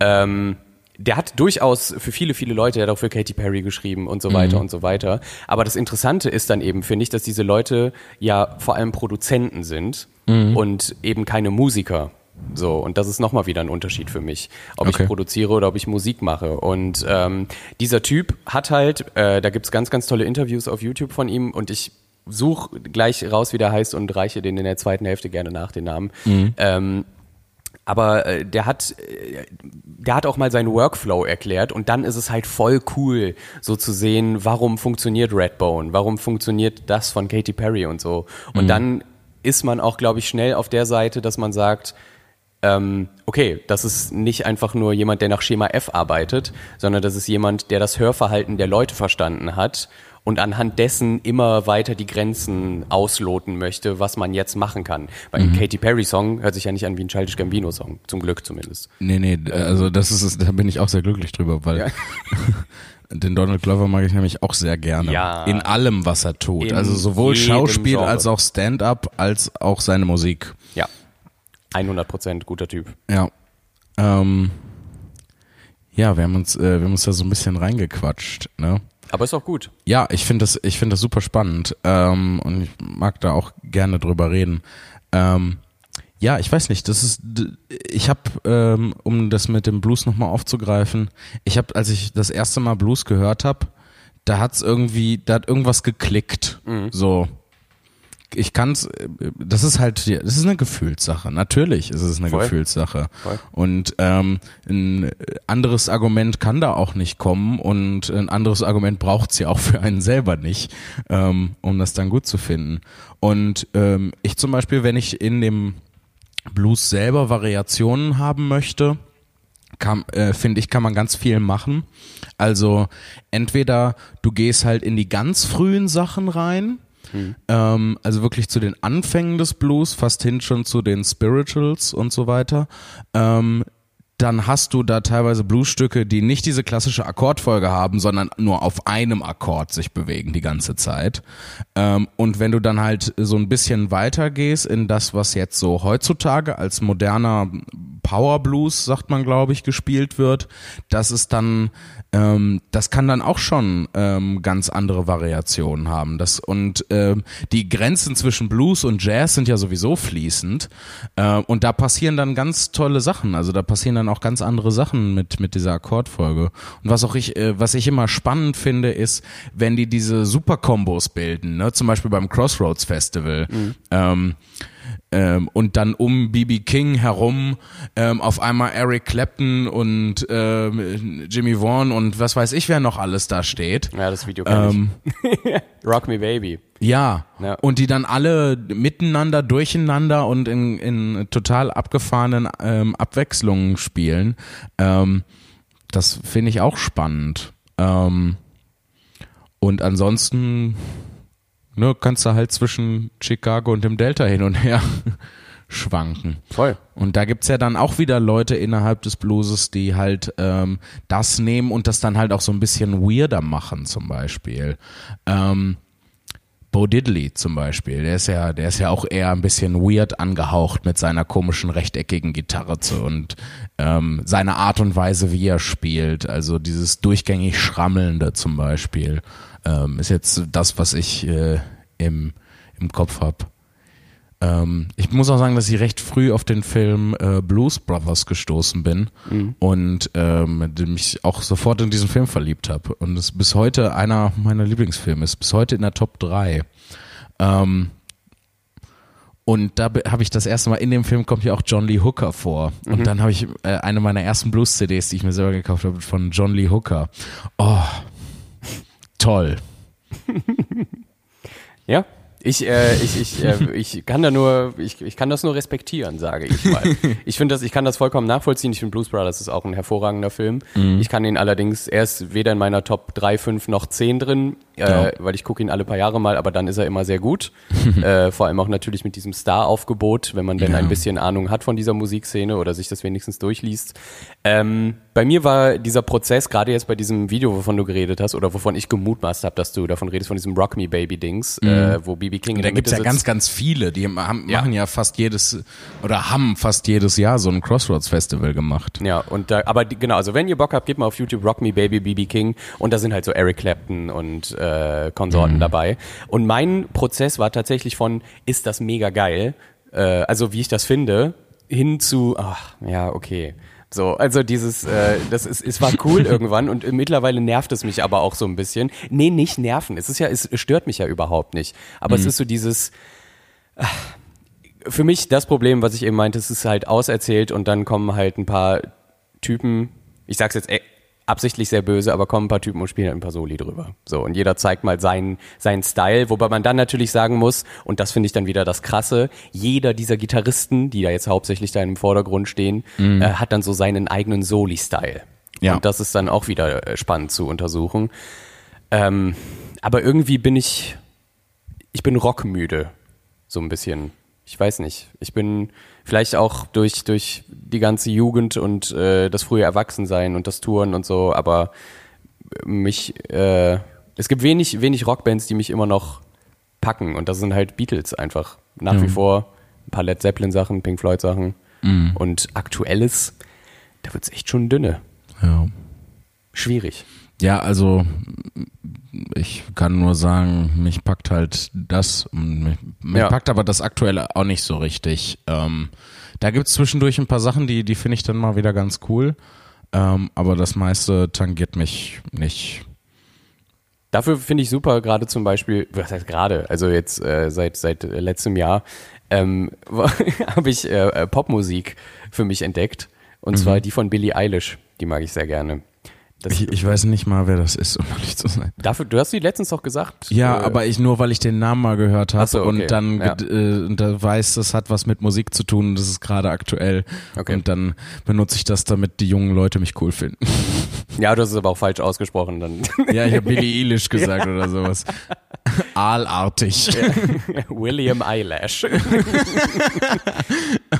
Ähm, der hat durchaus für viele, viele Leute, der hat auch für Katy Perry geschrieben und so weiter und so weiter. Aber das Interessante ist dann eben, finde ich, dass diese Leute ja vor allem Produzenten sind und eben keine Musiker. So, und das ist nochmal wieder ein Unterschied für mich, ob Okay. ich produziere oder ob ich Musik mache. Und ähm, dieser Typ hat halt, äh, da gibt's ganz, ganz tolle Interviews auf YouTube von ihm und ich suche gleich raus, wie der heißt und reiche den in der zweiten Hälfte gerne nach, den Namen. Ähm, aber äh, der hat, äh, der hat auch mal seinen Workflow erklärt und dann ist es halt voll cool, so zu sehen, warum funktioniert Redbone, warum funktioniert das von Katy Perry und so. Und dann ist man auch, glaube ich, schnell auf der Seite, dass man sagt, ähm, okay, das ist nicht einfach nur jemand, der nach Schema F arbeitet, sondern das ist jemand, der das Hörverhalten der Leute verstanden hat und anhand dessen immer weiter die Grenzen ausloten möchte, was man jetzt machen kann. Weil ein Katy Perry Song hört sich ja nicht an wie ein Childish Gambino Song, zum Glück zumindest. Nee, nee, also das ist es, da bin ich auch sehr glücklich drüber, weil Ja. den Donald Glover mag ich nämlich auch sehr gerne. Ja. In allem, was er tut. In also sowohl Schauspiel Genre. als auch Stand-up, als auch seine Musik. Ja. 100 Prozent guter Typ. Ja. Ähm, ja, wir haben uns, äh, wir haben uns da so ein bisschen reingequatscht, ne? Aber ist auch gut. Ja, ich finde das, ich finde das super spannend ähm, und ich mag da auch gerne drüber reden. Ähm, ja, ich weiß nicht, das ist, ich habe, ähm, um das mit dem Blues nochmal aufzugreifen, ich habe, als ich das erste Mal Blues gehört habe, da hat's irgendwie, da hat irgendwas geklickt, so. Ich kann's, äh, das ist halt, das ist eine Gefühlssache. Natürlich ist es eine Voll. Gefühlssache. Voll. Und ähm, ein anderes Argument kann da auch nicht kommen und ein anderes Argument braucht's ja auch für einen selber nicht, ähm, um das dann gut zu finden. Und ähm, ich zum Beispiel, wenn ich in dem Blues selber Variationen haben möchte, kann, äh, finde ich, kann man ganz viel machen. Also entweder du gehst halt in die ganz frühen Sachen rein, ähm, also wirklich zu den Anfängen des Blues, fast hin schon zu den Spirituals und so weiter. Ähm, dann hast du da teilweise Bluesstücke, die nicht diese klassische Akkordfolge haben, sondern nur auf einem Akkord sich bewegen die ganze Zeit. Ähm, und wenn du dann halt so ein bisschen weiter gehst in das, was jetzt so heutzutage als moderner Power Blues, sagt man, glaube ich, gespielt wird, das ist dann, ähm, das kann dann auch schon ähm, ganz andere Variationen haben. Das, und ähm, die Grenzen zwischen Blues und Jazz sind ja sowieso fließend. Äh, und da passieren dann ganz tolle Sachen. Also da passieren dann auch ganz andere Sachen mit, mit dieser Akkordfolge. Und was auch ich, äh, was ich immer spannend finde, ist, wenn die diese Super-Kombos bilden, ne? zum Beispiel beim Crossroads Festival. Ähm, ähm, und dann um BB King herum ähm, auf einmal Eric Clapton und ähm, Jimmy Vaughan und was weiß ich, wer noch alles da steht. Ja, das Video kenn ich. Ähm, Rock Me Baby. ja. Ja. und die dann alle miteinander, durcheinander und in, in total abgefahrenen ähm, Abwechslungen spielen. Ähm, das finde ich auch spannend. Und ansonsten ne, kannst du halt zwischen Chicago und dem Delta hin und her schwanken. Voll. Und da gibt's ja dann auch wieder Leute innerhalb des Blueses, die halt ähm, das nehmen und das dann halt auch so ein bisschen weirder machen, zum Beispiel. Ähm, Bo Diddley zum Beispiel, der ist ja, der ist ja auch eher ein bisschen weird angehaucht mit seiner komischen rechteckigen Gitarre zu und ähm, seine Art und Weise, wie er spielt, also dieses durchgängig Schrammelnde zum Beispiel, ähm, ist jetzt das, was ich äh, im, im Kopf hab. Ähm, ich muss auch sagen, dass ich recht früh auf den Film äh, Blues Brothers gestoßen bin und ähm, mich auch sofort in diesen Film verliebt habe. Und es bis heute einer meiner Lieblingsfilme ist, bis heute in der Top 3. Ähm, und da habe ich das erste Mal in dem Film kommt ja auch John Lee Hooker vor. Und dann habe ich äh, eine meiner ersten Blues-CDs, die ich mir selber gekauft habe, von John Lee Hooker. Oh, toll. Ja. Ich, äh, ich, ich, äh, ich kann da nur, ich, ich kann das nur respektieren, sage ich mal. Ich finde das, ich kann das vollkommen nachvollziehen. Ich finde Blues Brothers ist auch ein hervorragender Film. Ich kann ihn allerdings erst weder in meiner Top 3, 5 noch 10 drin, äh, Ja. weil ich gucke ihn alle paar Jahre mal, aber dann ist er immer sehr gut. äh, vor allem auch natürlich mit diesem Star-Aufgebot, wenn man denn Ja. ein bisschen Ahnung hat von dieser Musikszene oder sich das wenigstens durchliest. Ähm, bei mir war dieser Prozess, gerade jetzt bei diesem Video, wovon du geredet hast, oder wovon ich gemutmaßt habe, dass du davon redest, von diesem Rock Me Baby Dings, äh, wo BB King in Da gibt's Mitte ja sitzt. ganz, ganz viele. Die haben, Ja. machen ja fast jedes oder haben fast jedes Jahr so ein Crossroads Festival gemacht. Ja, und da, aber genau, also wenn ihr Bock habt, gebt mal auf YouTube Rock Me Baby BB King und da sind halt so Eric Clapton und äh, Konsorten dabei. Und mein Prozess war tatsächlich von, ist das mega geil, äh, also wie ich das finde, hin zu, ach, ja, okay. So, also dieses, äh, das ist, es war cool irgendwann und mittlerweile nervt es mich aber auch so ein bisschen. Nee, nicht nerven. Es ist ja, es stört mich ja überhaupt nicht. Aber es ist so dieses, für mich das Problem, was ich eben meinte, es ist halt auserzählt und dann kommen halt ein paar Typen, ich sag's jetzt äh, absichtlich sehr böse, aber kommen ein paar Typen und spielen halt ein paar Soli drüber. So, und jeder zeigt mal seinen, seinen Style, wobei man dann natürlich sagen muss, und das finde ich dann wieder das Krasse, jeder dieser Gitarristen, die da jetzt hauptsächlich da im Vordergrund stehen, äh, hat dann so seinen eigenen Soli-Style. Ja. Und das ist dann auch wieder äh, spannend zu untersuchen. Ähm, aber irgendwie bin ich, ich bin rockmüde. So ein bisschen. Ich weiß nicht. Ich bin vielleicht auch durch, durch die ganze Jugend und äh, das frühe Erwachsensein und das Touren und so, aber mich, äh, es gibt wenig, wenig Rockbands, die mich immer noch packen und das sind halt Beatles einfach. Nach wie vor ein paar Led Zeppelin Sachen, Pink Floyd Sachen und aktuelles, da wird's echt schon dünne. Ja. Schwierig. Ja, also ich kann nur sagen, mich packt halt das, mich, mich Ja. packt aber das Aktuelle auch nicht so richtig. Ähm, da gibt's zwischendurch ein paar Sachen, die, die finde ich dann mal wieder ganz cool. Ähm, aber das meiste tangiert mich nicht. Dafür finde ich super, gerade zum Beispiel, was heißt gerade, also jetzt äh, seit, seit letztem Jahr, ähm, habe ich äh, Popmusik für mich entdeckt. Und zwar die von Billie Eilish. Die mag ich sehr gerne. Ich, ich weiß nicht mal, wer das ist, um ehrlich zu sein. dafür, du hast die letztens doch gesagt. Ja, äh, aber ich nur, weil ich den Namen mal gehört habe so, okay. und dann Ja. äh, da weiß, das hat was mit Musik zu tun, das ist gerade aktuell. Okay. Und dann benutze ich das, damit die jungen Leute mich cool finden. Ja, du hast es aber auch falsch ausgesprochen. Dann Ja, ich habe Billie Eilish gesagt oder sowas. Aalartig. William Eyelash.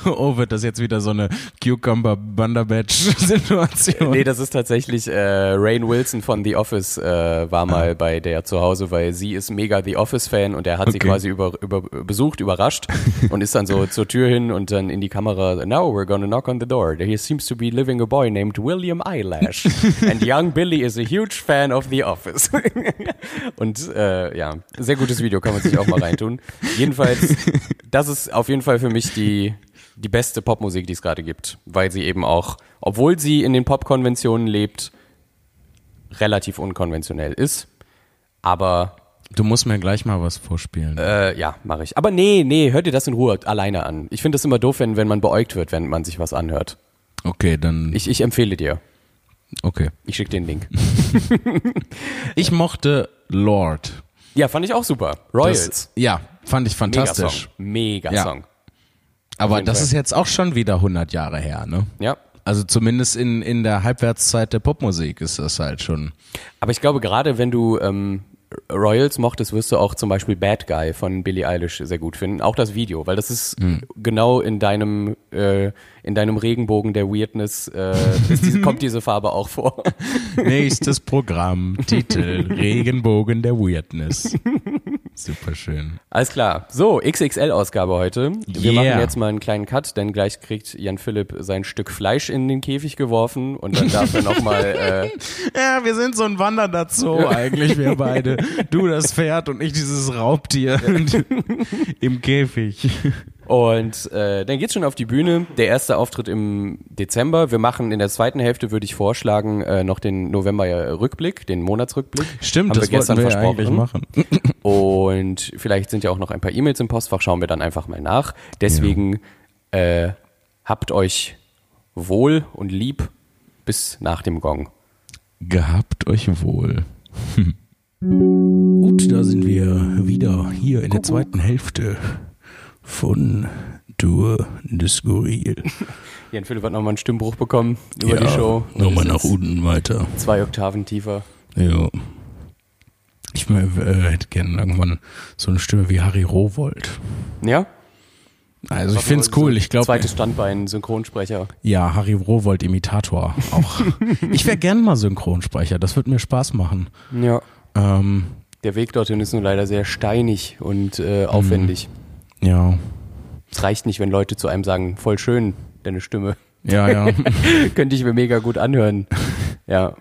Oh, wird das jetzt wieder so eine Cucumber Bunderbatch Situation? nee, das ist tatsächlich äh, Rain Wilson von The Office äh, war mal bei der zu Hause, weil sie ist mega The Office Fan und er hat sie Okay. quasi über, über besucht, überrascht und ist dann so zur Tür hin und dann in die Kamera. Now we're gonna knock on the door. There seems to be living a boy named William Eyelash and young Billy is a huge fan of The Office. und äh, ja, sehr gutes Video, kann man sich auch mal reintun. Jedenfalls, das ist auf jeden Fall für mich die die beste Popmusik, die es gerade gibt, weil sie eben auch, obwohl sie in den Popkonventionen lebt, relativ unkonventionell ist, aber Du musst mir gleich mal was vorspielen. Äh, ja, mache ich. Aber nee, nee, hört dir das in Ruhe alleine an. Ich finde es immer doof, wenn, wenn man beäugt wird, wenn man sich was anhört. Okay, dann. Ich, ich empfehle dir. okay. Ich schicke den Link. Ich mochte Lord. Ja, fand ich auch super. Royals. Das, ja, fand ich fantastisch. Mega Ja. Song. Aber jeden das Fall. ist jetzt auch schon wieder 100 Jahre her, ne? Ja. Also zumindest in, in der Halbwertszeit der Popmusik ist das halt schon. Aber ich glaube, gerade wenn du ähm, Royals mochtest, wirst du auch zum Beispiel Bad Guy von Billie Eilish sehr gut finden. Auch das Video, weil das ist Hm. genau in deinem äh, in deinem Regenbogen der Weirdness äh, diese, kommt diese Farbe auch vor. Nächstes Programm, Titel, Regenbogen der Weirdness. Super schön. Alles klar. So, XXL-Ausgabe heute. Wir Yeah. machen jetzt mal einen kleinen Cut, denn gleich kriegt Jan Philipp sein Stück Fleisch in den Käfig geworfen und dann darf er nochmal äh, Ja, wir sind so ein wandernder Zoo eigentlich, wir beide. Du das Pferd und ich dieses Raubtier im Käfig. Und äh, dann geht's schon auf die Bühne. Der erste Auftritt im Dezember. Wir machen in der zweiten Hälfte, würde ich vorschlagen, äh, noch den November-Rückblick, den Monatsrückblick. Stimmt, Haben das wir gestern wir ja versprochen. eigentlich machen. Und vielleicht sind ja auch noch ein paar E-Mails im Postfach, schauen wir dann einfach mal nach. Deswegen äh, habt euch wohl und lieb bis nach dem Gong. Gehabt euch wohl. Gut, da sind wir wieder hier in der zweiten Hälfte von Tour de Skurril. Jan Philipp hat nochmal einen Stimmbruch bekommen über die Show. Nochmal nach unten weiter. Zwei Oktaven tiefer. Ja. Ich äh, hätte gerne irgendwann so eine Stimme wie Harry Rowold. Ja? Also ich finde es cool. Ich glaube, Zweites Standbein, Synchronsprecher. ja, Harry Rowold Imitator auch. ich wäre gern mal Synchronsprecher. Das würde mir Spaß machen. Ja. Ähm, Der Weg dorthin ist nur leider sehr steinig und äh, aufwendig. Ja, Es reicht nicht, wenn Leute zu einem sagen, voll schön, deine Stimme. ja, ja. Könnte ich mir mega gut anhören. ja.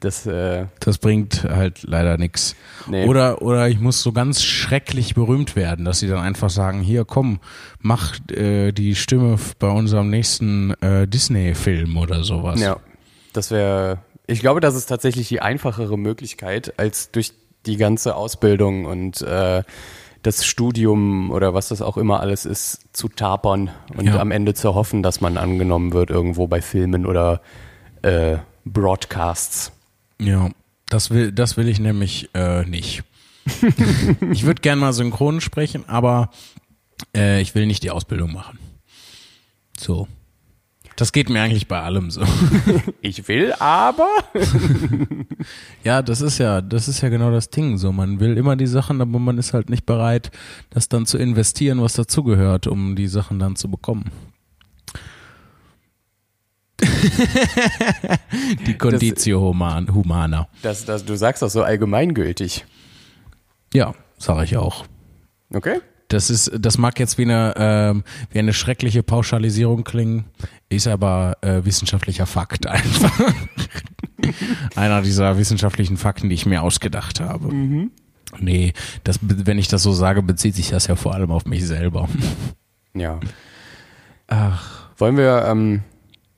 Das, äh, Das bringt halt leider nichts. Nee. Oder, oder ich muss so ganz schrecklich berühmt werden, dass sie dann einfach sagen, hier komm, mach äh, die Stimme bei unserem nächsten äh, Disney-Film oder sowas. ja. Das wäre, ich glaube, das ist tatsächlich die einfachere Möglichkeit, als durch die ganze Ausbildung und äh, das Studium oder was das auch immer alles ist, zu tapern und Ja. am Ende zu hoffen, dass man angenommen wird irgendwo bei Filmen oder äh, Broadcasts. Ja, das will, das will ich nämlich äh, nicht. ich würde gern mal synchron sprechen, aber äh, ich will nicht die Ausbildung machen. So. Das geht mir eigentlich bei allem so. Ich will aber. Ja, das ist ja, das ist ja genau das Ding. So, man will immer die Sachen, aber man ist halt nicht bereit, das dann zu investieren, was dazugehört, um die Sachen dann zu bekommen. die Conditio human, humana. Das, das, du sagst das so allgemeingültig. Ja, sage ich auch. Okay? Das ist, das mag jetzt wie eine, ähm, wie eine schreckliche Pauschalisierung klingen, ist aber äh, wissenschaftlicher Fakt einfach. Einer dieser wissenschaftlichen Fakten, die ich mir ausgedacht habe. Nee, das, wenn ich das so sage, bezieht sich das ja vor allem auf mich selber. Ja. Ach. Wollen wir, ähm,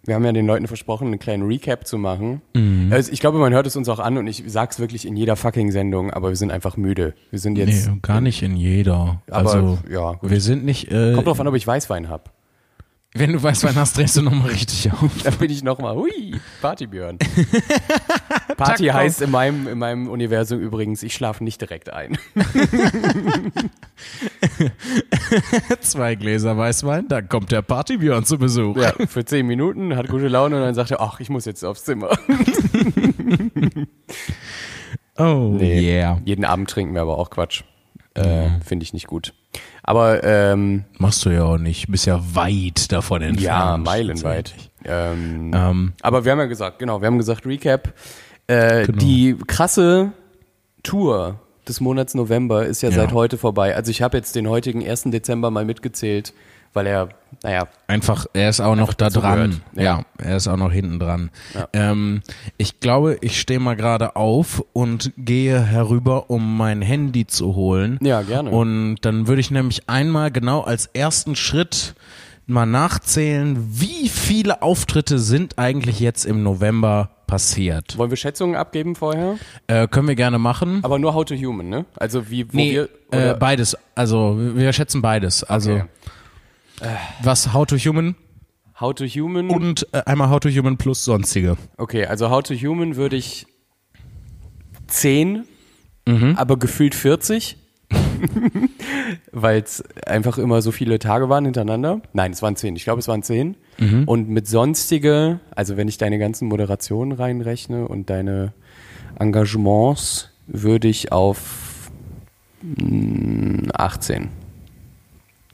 wir haben ja den Leuten versprochen, einen kleinen Recap zu machen. Also ich glaube, man hört es uns auch an und ich sag's wirklich in jeder fucking Sendung, aber wir sind einfach müde. Wir sind jetzt. Nee, gar nicht in jeder. Aber, also, ja, gut. wir sind nicht, äh, Kommt drauf an, ob ich Weißwein hab. Wenn du weißt, wann hast, drehst du nochmal richtig auf. Da bin ich nochmal, hui, Partybjörn. Party heißt in meinem, in meinem Universum übrigens, ich schlafe nicht direkt ein. Zwei Gläser Weißwein, dann kommt der Partybjörn zu Besuch. Ja, für zehn Minuten, hat gute Laune und dann sagt er, ach, ich muss jetzt aufs Zimmer. Oh, yeah. Jeden Abend trinken wir aber auch Quatsch. Äh, Finde ich nicht gut. Aber ähm, Machst du ja auch nicht. Bist ja weit davon entfernt. ja, meilenweit. Ähm, Ähm, aber wir haben ja gesagt, genau, wir haben gesagt, Recap. Äh, Genau. Die krasse Tour des Monats November ist ja, Ja. seit heute vorbei. Also ich habe jetzt den heutigen 1. Dezember mal mitgezählt, weil er, naja, einfach, er ist auch noch da dran. Ja. Ja. er ist auch noch hinten dran. Ja. Ähm, ich glaube, ich stehe mal gerade auf und gehe herüber, um mein Handy zu holen. Ja, gerne. Und dann würde ich nämlich einmal genau als ersten Schritt mal nachzählen, wie viele Auftritte sind eigentlich jetzt im November passiert. Wollen wir Schätzungen abgeben vorher? Äh, können wir gerne machen. Aber nur How to Human, ne? Also wie, wo nee, wir, äh, beides. Also wir schätzen beides. Also Okay. Was How to Human How to Human. und äh, einmal How to Human plus sonstige. Okay, also How to Human würde ich 10, Mhm. aber gefühlt 40. Weil es einfach immer so viele Tage waren hintereinander. Nein, es waren 10. Ich glaube, es waren 10. Mhm. Und mit sonstige, also wenn ich deine ganzen Moderationen reinrechne und deine Engagements, würde ich auf mm, 18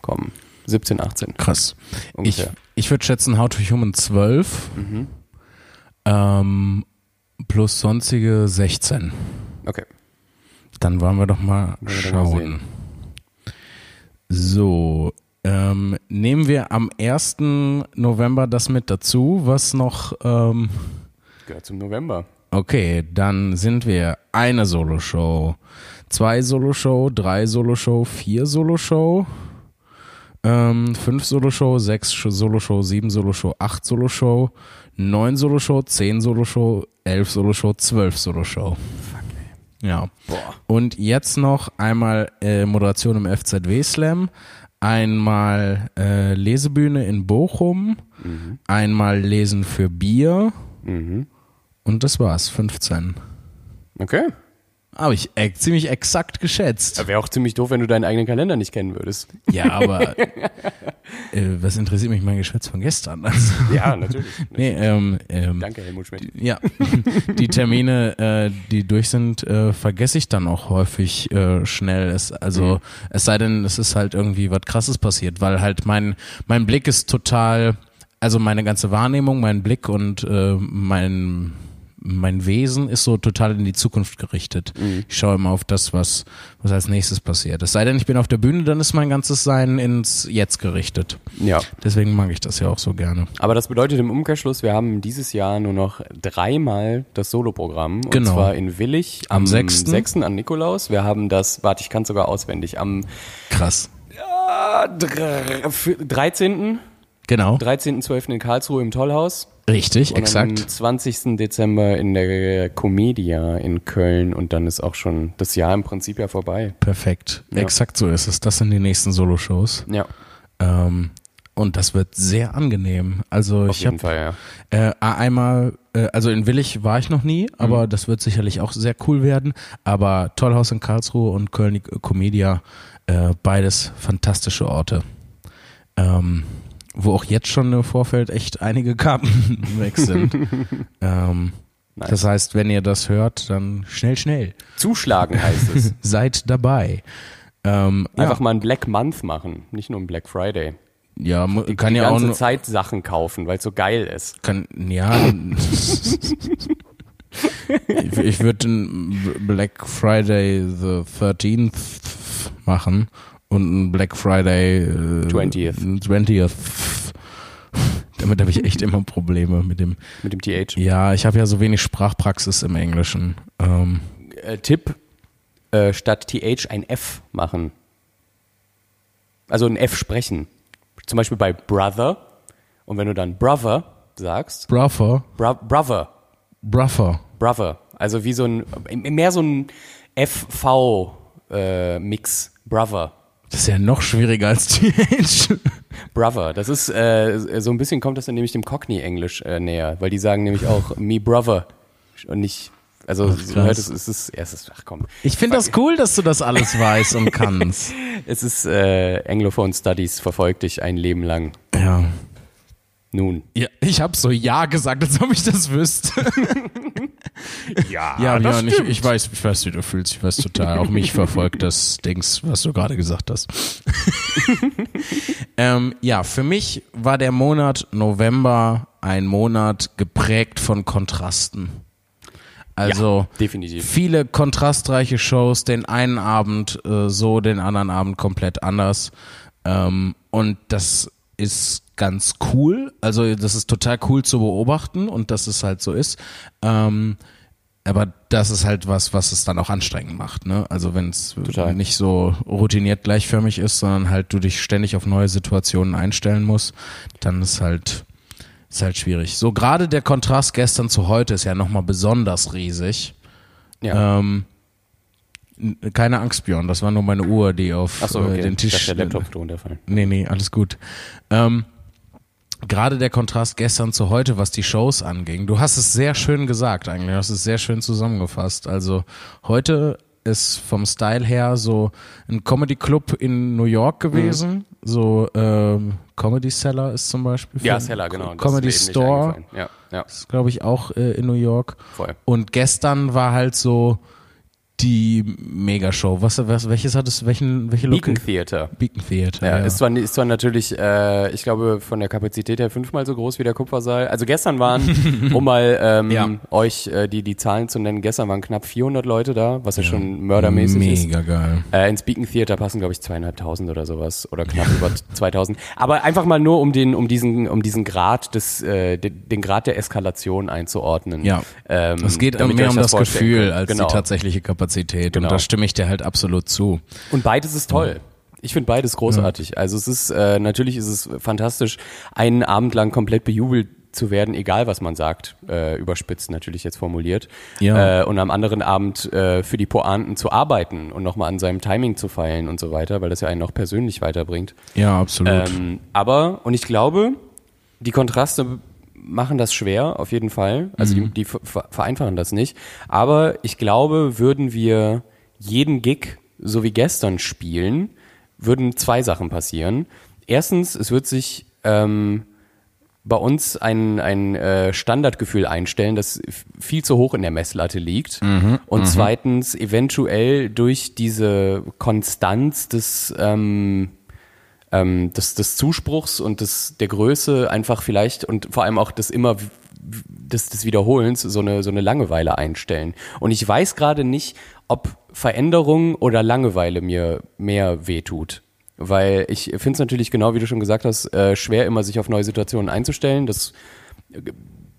kommen. 17, 18. Krass. Ich, Ungefähr. ich würde schätzen How to Human 12 ähm, plus sonstige 16. Okay. Dann wollen wir doch mal wir mal schauen. so, ähm, nehmen wir am 1. November das mit dazu, was noch, ähm, Gehört zum November. okay, dann sind wir eine Soloshow, zwei Soloshow, drei Soloshow, vier Soloshow, ähm, fünf Soloshow, sechs Soloshow, sieben Soloshow, acht Soloshow, neun Soloshow, zehn Soloshow, elf Soloshow, zwölf Soloshow. Ja. Boah. Und jetzt noch einmal äh, Moderation im FZW Slam, einmal äh, Lesebühne in Bochum, einmal Lesen für Bier Mhm. und das war's, 15. Okay. Habe ich e ziemlich exakt geschätzt. Wäre auch ziemlich doof, wenn du deinen eigenen Kalender nicht kennen würdest. Ja, aber äh, was interessiert mich mein Geschwätz von gestern? Also, Ja, natürlich. nee, ähm, ähm, Danke, Helmut Schmidt. Ja, die Termine, äh, die durch sind, äh, vergesse ich dann auch häufig äh, schnell. Es, also es sei denn, es ist halt irgendwie was Krasses passiert, weil halt mein mein Blick ist total, also meine ganze Wahrnehmung, mein Blick und äh, mein mein Wesen ist so total in die Zukunft gerichtet. Ich schaue immer auf das, was was als nächstes passiert. Es sei denn, ich bin auf der Bühne, dann ist mein ganzes Sein ins Jetzt gerichtet. Ja. Deswegen mag ich das ja auch so gerne. Aber das bedeutet im Umkehrschluss, wir haben dieses Jahr nur noch dreimal das Soloprogramm. Und Genau. zwar in Willig Am am, 6.. 6. an Nikolaus. Wir haben das, warte, ich kann sogar auswendig, am Krass. ah, dr- f- 13. Genau. 13.12. in Karlsruhe im Tollhaus. Richtig, Und exakt. am 20. Dezember in der Comedia in Köln. Und dann ist auch schon das Jahr im Prinzip ja vorbei. Perfekt. Ja. Exakt so ist es. Das sind die nächsten Solo-Shows. Ja, Ähm, und das wird sehr angenehm. Also auf ich habe Fall, ja. äh, einmal, äh, also in Willig war ich noch nie, Mhm. aber das wird sicherlich auch sehr cool werden. Aber Tollhaus in Karlsruhe und Köln die Comedia, äh, beides fantastische Orte. Ähm, wo auch jetzt schon im Vorfeld echt einige Karten weg sind. ähm, Nice. Das heißt, wenn ihr das hört, dann schnell, schnell. Zuschlagen heißt es. Seid dabei. Ähm, Einfach ja, mal einen Black Month machen, nicht nur einen Black Friday. ja, mu- kann die ja auch ganze nur, Zeit Sachen kaufen, weil es so geil ist. kann, ja. ich ich würde den Black Friday the 13th machen und einen Black Friday äh, 20th. 20th. Damit habe ich echt immer Probleme mit dem. Mit dem TH. Ja, ich habe ja so wenig Sprachpraxis im Englischen. Ähm, Äh, Tipp, äh, statt TH ein F machen. Also ein F sprechen. Zum Beispiel bei Brother. Und wenn du dann Brother sagst, Brother, Bro Brother, Brother. Brother. Also wie so ein, mehr so ein FV-Mix. Brother. Das ist ja noch schwieriger als TH. Brother. Das ist, äh, so ein bisschen kommt das dann nämlich dem Cockney-Englisch äh, näher, weil die sagen nämlich auch me brother und nicht, also hört es, es ist, ja, es ist, ach komm, Ich finde das cool, dass du das alles weißt und kannst. es ist äh, Anglophone Studies verfolgt dich ein Leben lang. Ja. Nun. Ja, ich habe so ja gesagt, als ob ich das wüsste. Ja, Ja, Björn, ich, ich weiß, ich weiß, wie du fühlst. Ich weiß total. Auch mich verfolgt das Dings, was du gerade gesagt hast. ähm, ja, für mich war der Monat November ein Monat geprägt von Kontrasten. Also definitiv. viele kontrastreiche Shows, den einen Abend äh, so, den anderen Abend komplett anders. Ähm, und das ist ganz cool. Also das ist total cool zu beobachten und dass es halt so ist. Ähm, aber das ist halt was, was es dann auch anstrengend macht. Ne? Also wenn es nicht so routiniert gleichförmig ist, sondern halt du dich ständig auf neue Situationen einstellen musst, dann ist halt Ist halt schwierig. So gerade der Kontrast gestern zu heute ist ja nochmal besonders riesig. Ja. Ähm, keine Angst, Björn, das war nur meine Uhr, die auf so, okay. äh, den Ich dachte, Tisch. der Laptop ist runterfallen. Nee, nee, alles gut. Ähm, Gerade der Kontrast gestern zu heute, was die Shows anging. Du hast es sehr schön gesagt eigentlich. Du hast es sehr schön zusammengefasst. Also heute ist vom Style her so ein Comedy Club in New York gewesen. Mhm. So ähm, Comedy Cellar ist zum Beispiel. Ja, Seller, genau. Comedy Store. Ja, ja, ist, glaube ich, auch äh, in New York. voll. Und gestern war halt so die Megashow. Was, was, welches hat es, welchen, welche Beacon? Theater. Beacon Theater. Ja, Ist, zwar, ist zwar natürlich, äh, ich glaube, von der Kapazität her fünfmal so groß wie der Kupfersaal. Also gestern waren, um mal ähm, Ja. euch äh, die, die Zahlen zu nennen, gestern waren knapp 400 Leute da, was ja, schon mördermäßig ist. Mega geil. Äh, ins Beacon Theater passen, glaube ich, zweieinhalbtausend oder sowas oder knapp über 2000. Aber einfach mal nur, um den, um diesen, um diesen Grad des, äh, den, den Grad der Eskalation einzuordnen. Ja. Ähm, Es geht mehr um das vorstellen Gefühl als genau. die tatsächliche Kapazität. Genau. Und da stimme ich dir halt absolut zu. Und beides ist toll. Ich finde beides großartig. Also es ist, äh, natürlich ist es fantastisch, einen Abend lang komplett bejubelt zu werden, egal was man sagt, äh, überspitzt natürlich jetzt formuliert. Ja. Äh, und am anderen Abend äh, für die Pointen zu arbeiten und nochmal an seinem Timing zu feilen und so weiter, weil das ja einen auch persönlich weiterbringt. Ja, absolut. Ähm, aber, und ich glaube, die Kontraste machen das schwer, auf jeden Fall. Also die, die ver- vereinfachen das nicht. Aber ich glaube, würden wir jeden Gig so wie gestern spielen, würden zwei Sachen passieren. Erstens, es wird sich ähm, bei uns ein, ein äh, Standardgefühl einstellen, das viel zu hoch in der Messlatte liegt. Und zweitens, eventuell durch diese Konstanz des ähm, ähm, des, des Zuspruchs und des, der Größe einfach vielleicht und vor allem auch des immer des, des Wiederholens so eine, so eine Langeweile einstellen. Und ich weiß gerade nicht, ob Veränderung oder Langeweile mir mehr wehtut. Weil ich finde es natürlich genau, wie du schon gesagt hast, äh, schwer immer sich auf neue Situationen einzustellen. Das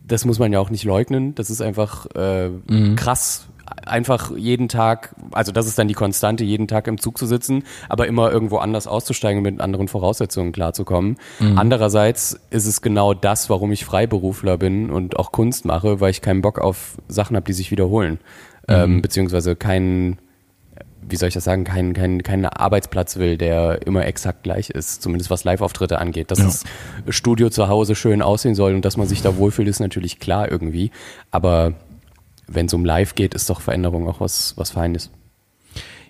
das muss man ja auch nicht leugnen. Das ist einfach äh, krass, einfach jeden Tag, also das ist dann die Konstante, jeden Tag im Zug zu sitzen, aber immer irgendwo anders auszusteigen und mit anderen Voraussetzungen klarzukommen. Andererseits ist es genau das, warum ich Freiberufler bin und auch Kunst mache, weil ich keinen Bock auf Sachen habe, die sich wiederholen. Ähm, beziehungsweise keinen wie soll ich das sagen, keinen kein, keinen Arbeitsplatz will, der immer exakt gleich ist, zumindest was Live-Auftritte angeht. Dass Ja. das Studio zu Hause schön aussehen soll und dass man sich da wohlfühlt, ist natürlich klar irgendwie. Aber wenn es um Live geht, ist doch Veränderung auch was, was Feines.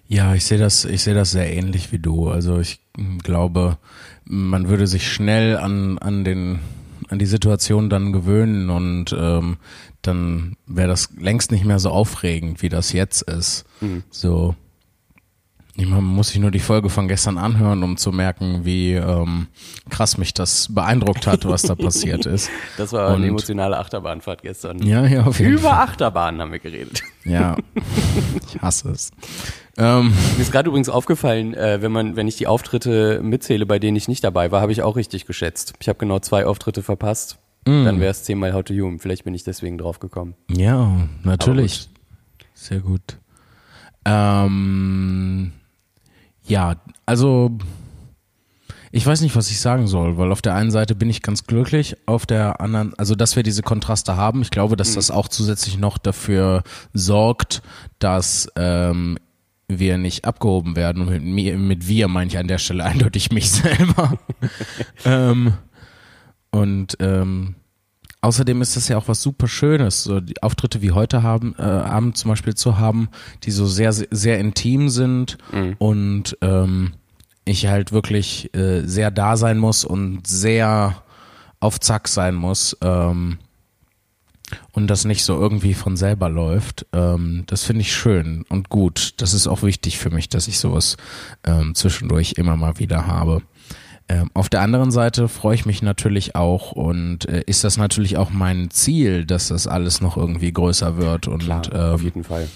Ja, ich sehe das, ich sehe das sehr ähnlich wie du. Also ich mm, glaube, man würde sich schnell an, an den, an die Situation dann gewöhnen und ähm, dann wäre das längst nicht mehr so aufregend, wie das jetzt ist. So. Man muss sich nur die Folge von gestern anhören, um zu merken, wie ähm, krass mich das beeindruckt hat, was da passiert ist. Das war Und- eine emotionale Achterbahnfahrt gestern. Ja, ja, auf jeden Über Fall. Achterbahnen haben wir geredet. Ja, ich hasse es. Ähm, Mir ist gerade übrigens aufgefallen, äh, wenn man, wenn ich die Auftritte mitzähle, bei denen ich nicht dabei war, habe ich auch richtig geschätzt. Ich habe genau zwei Auftritte verpasst. Dann wäre es zehnmal How to You. Vielleicht bin ich deswegen drauf gekommen. Ja, natürlich. Sehr gut. Ähm, ja, also ich weiß nicht, was ich sagen soll, weil auf der einen Seite bin ich ganz glücklich, auf der anderen, also dass wir diese Kontraste haben. Ich glaube, dass das auch zusätzlich noch dafür sorgt, dass ähm, wir nicht abgehoben werden. Und mit, mir, mit wir meine ich an der Stelle eindeutig mich selber. ähm, und ähm, außerdem ist das ja auch was super Schönes, so die Auftritte wie heute haben, äh, Abend zum Beispiel zu haben, die so sehr, sehr, sehr intim sind und ähm, ich halt wirklich äh, sehr da sein muss und sehr auf Zack sein muss ähm, und das nicht so irgendwie von selber läuft. Ähm, das finde ich schön und gut. Das ist auch wichtig für mich, dass ich sowas ähm, zwischendurch immer mal wieder habe. Ähm, auf der anderen Seite freue ich mich natürlich auch und äh, ist das natürlich auch mein Ziel, dass das alles noch irgendwie größer wird und auf ähm, jeden Fall.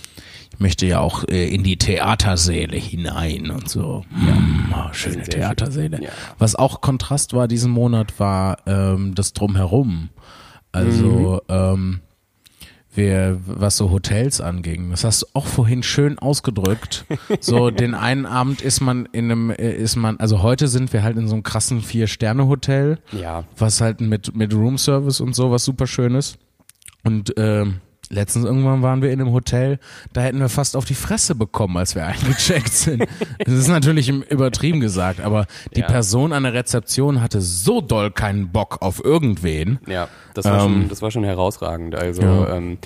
ich möchte ja auch äh, in die Theatersäle hinein und so. Mm, oh, schöne Theatersäle. Ja. Was auch Kontrast war diesen Monat, war ähm, das Drumherum. Also Mhm. ähm, wir, was so Hotels anging. Das hast du auch vorhin schön ausgedrückt. So, den einen Abend ist man in einem, äh, ist man, also heute sind wir halt in so einem krassen Vier-Sterne-Hotel. Ja. Was halt mit, mit Roomservice und so, was super schön ist. Und, ähm, Letztens irgendwann waren wir in einem Hotel, da hätten wir fast auf die Fresse bekommen, als wir eingecheckt sind. Das ist natürlich übertrieben gesagt, aber die Ja. Person an der Rezeption hatte so doll keinen Bock auf irgendwen. Ja, das war, Ähm, schon, das war schon herausragend. Also Ja. ähm,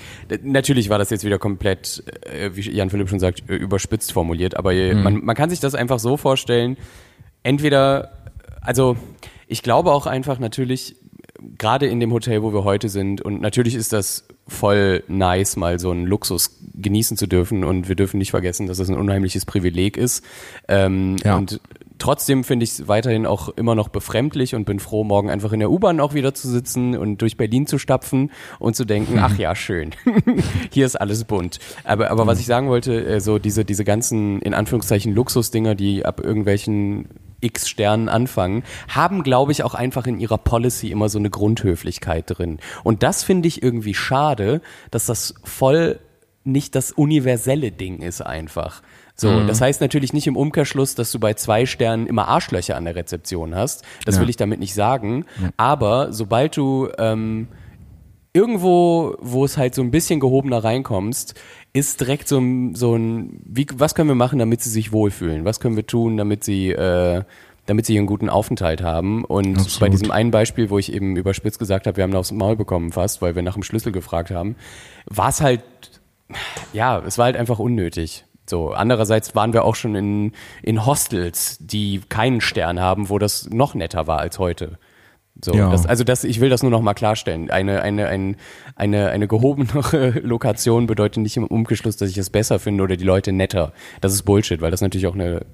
natürlich war das jetzt wieder komplett, äh, wie Jan Philipp schon sagt, äh, überspitzt formuliert, aber Mhm. man, man kann sich das einfach so vorstellen, entweder, also ich glaube auch einfach natürlich, gerade in dem Hotel, wo wir heute sind, und natürlich ist das voll nice, mal so einen Luxus genießen zu dürfen und wir dürfen nicht vergessen, dass das ein unheimliches Privileg ist. Ähm, Ja. Und trotzdem finde ich es weiterhin auch immer noch befremdlich und bin froh, morgen einfach in der U-Bahn auch wieder zu sitzen und durch Berlin zu stapfen und zu denken, ach ja, schön, hier ist alles bunt. Aber, aber was ich sagen wollte, äh, so diese, diese ganzen, in Anführungszeichen, Luxusdinger, die ab irgendwelchen X Sternen anfangen, haben, glaube ich, auch einfach in ihrer Policy immer so eine Grundhöflichkeit drin. Und das finde ich irgendwie schade, dass das voll nicht das universelle Ding ist einfach. So, das heißt natürlich nicht im Umkehrschluss, dass du bei zwei Sternen immer Arschlöcher an der Rezeption hast. Das Ja. will ich damit nicht sagen. Aber sobald du ähm, irgendwo, wo es halt so ein bisschen gehobener reinkommst, ist direkt so ein, so ein wie, was können wir machen, damit sie sich wohlfühlen? Was können wir tun, damit sie, äh, damit sie einen guten Aufenthalt haben? Und Absolut. bei diesem einen Beispiel, wo ich eben überspitzt gesagt habe, wir haben aufs Maul bekommen fast, weil wir nach dem Schlüssel gefragt haben, war es halt, ja, es war halt einfach unnötig. So, andererseits waren wir auch schon in, in Hostels, die keinen Stern haben, wo das noch netter war als heute. So, Ja. das, also das, ich will das nur noch mal klarstellen. Eine, eine, ein, eine, eine gehobenere Lokation bedeutet nicht im Umgeschluss, dass ich es besser finde oder die Leute netter. Das ist Bullshit, weil das natürlich auch eine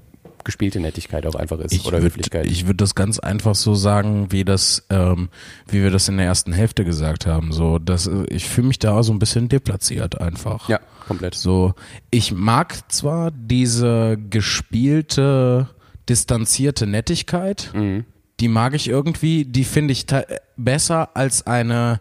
gespielte Nettigkeit auch einfach ist oder würd- Höflichkeit. Ich würde das ganz einfach so sagen, wie das, ähm, wie wir das in der ersten Hälfte gesagt haben. So, dass ich fühle mich da so ein bisschen deplatziert einfach. ja, komplett. So, ich mag zwar diese gespielte, distanzierte Nettigkeit, die mag ich irgendwie, die finde ich besser als eine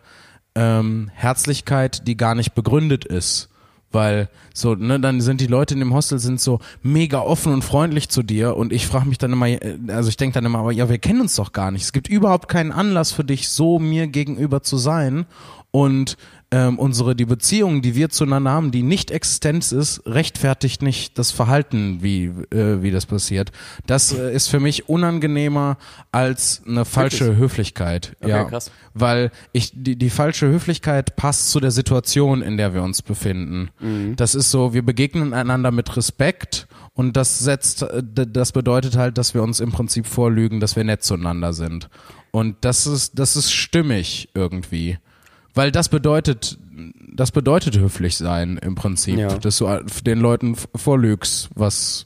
ähm, Herzlichkeit, die gar nicht begründet ist. Weil so, ne, dann sind die Leute in dem Hostel sind so mega offen und freundlich zu dir und ich frage mich dann immer, äh, also ich denke dann immer, aber ja, wir kennen uns doch gar nicht. Es gibt überhaupt keinen Anlass für dich, so mir gegenüber zu sein. Und ähm, unsere, die Beziehung, die wir zueinander haben, die nicht Existenz ist, rechtfertigt nicht das Verhalten, wie, äh, wie das passiert. Das äh, ist für mich unangenehmer als eine falsche Höflichkeit. Okay, ja. krass. Weil ich, die, die falsche Höflichkeit passt zu der Situation, in der wir uns befinden. Mhm. Das ist so, wir begegnen einander mit Respekt und das setzt, äh, das bedeutet halt, dass wir uns im Prinzip vorlügen, dass wir nett zueinander sind. Und das ist, das ist stimmig irgendwie. Weil das bedeutet, das bedeutet höflich sein im Prinzip, Ja. dass du den Leuten vorlügst, was,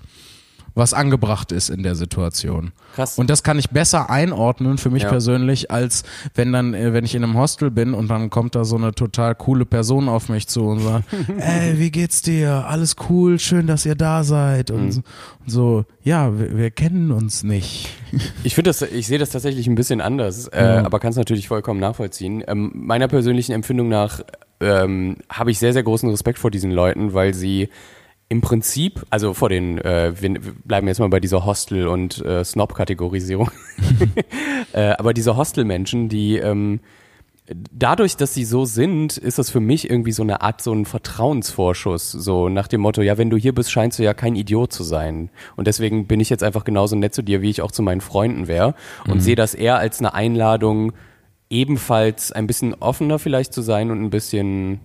was angebracht ist in der Situation. Krass. Und das kann ich besser einordnen für mich Ja. persönlich, als wenn dann, äh, wenn ich in einem Hostel bin und dann kommt da so eine total coole Person auf mich zu und sagt, ey, wie geht's dir? Alles cool, schön, dass ihr da seid. Und so, und so ja, wir, wir kennen uns nicht. Ich finde das, ich sehe das tatsächlich ein bisschen anders, äh, Ja. aber kann es natürlich vollkommen nachvollziehen. Ähm, meiner persönlichen Empfindung nach ähm, habe ich sehr, sehr großen Respekt vor diesen Leuten, weil sie im Prinzip, also vor den, äh, wir, bleiben jetzt mal bei dieser Hostel- und äh, Snob-Kategorisierung, äh, aber diese Hostelmenschen, die ähm, dadurch, dass sie so sind, ist das für mich irgendwie so eine Art, so ein Vertrauensvorschuss. So nach dem Motto, ja, wenn du hier bist, scheinst du ja kein Idiot zu sein. Und deswegen bin ich jetzt einfach genauso nett zu dir, wie ich auch zu meinen Freunden wäre. Und sehe das eher als eine Einladung, ebenfalls ein bisschen offener vielleicht zu sein und ein bisschen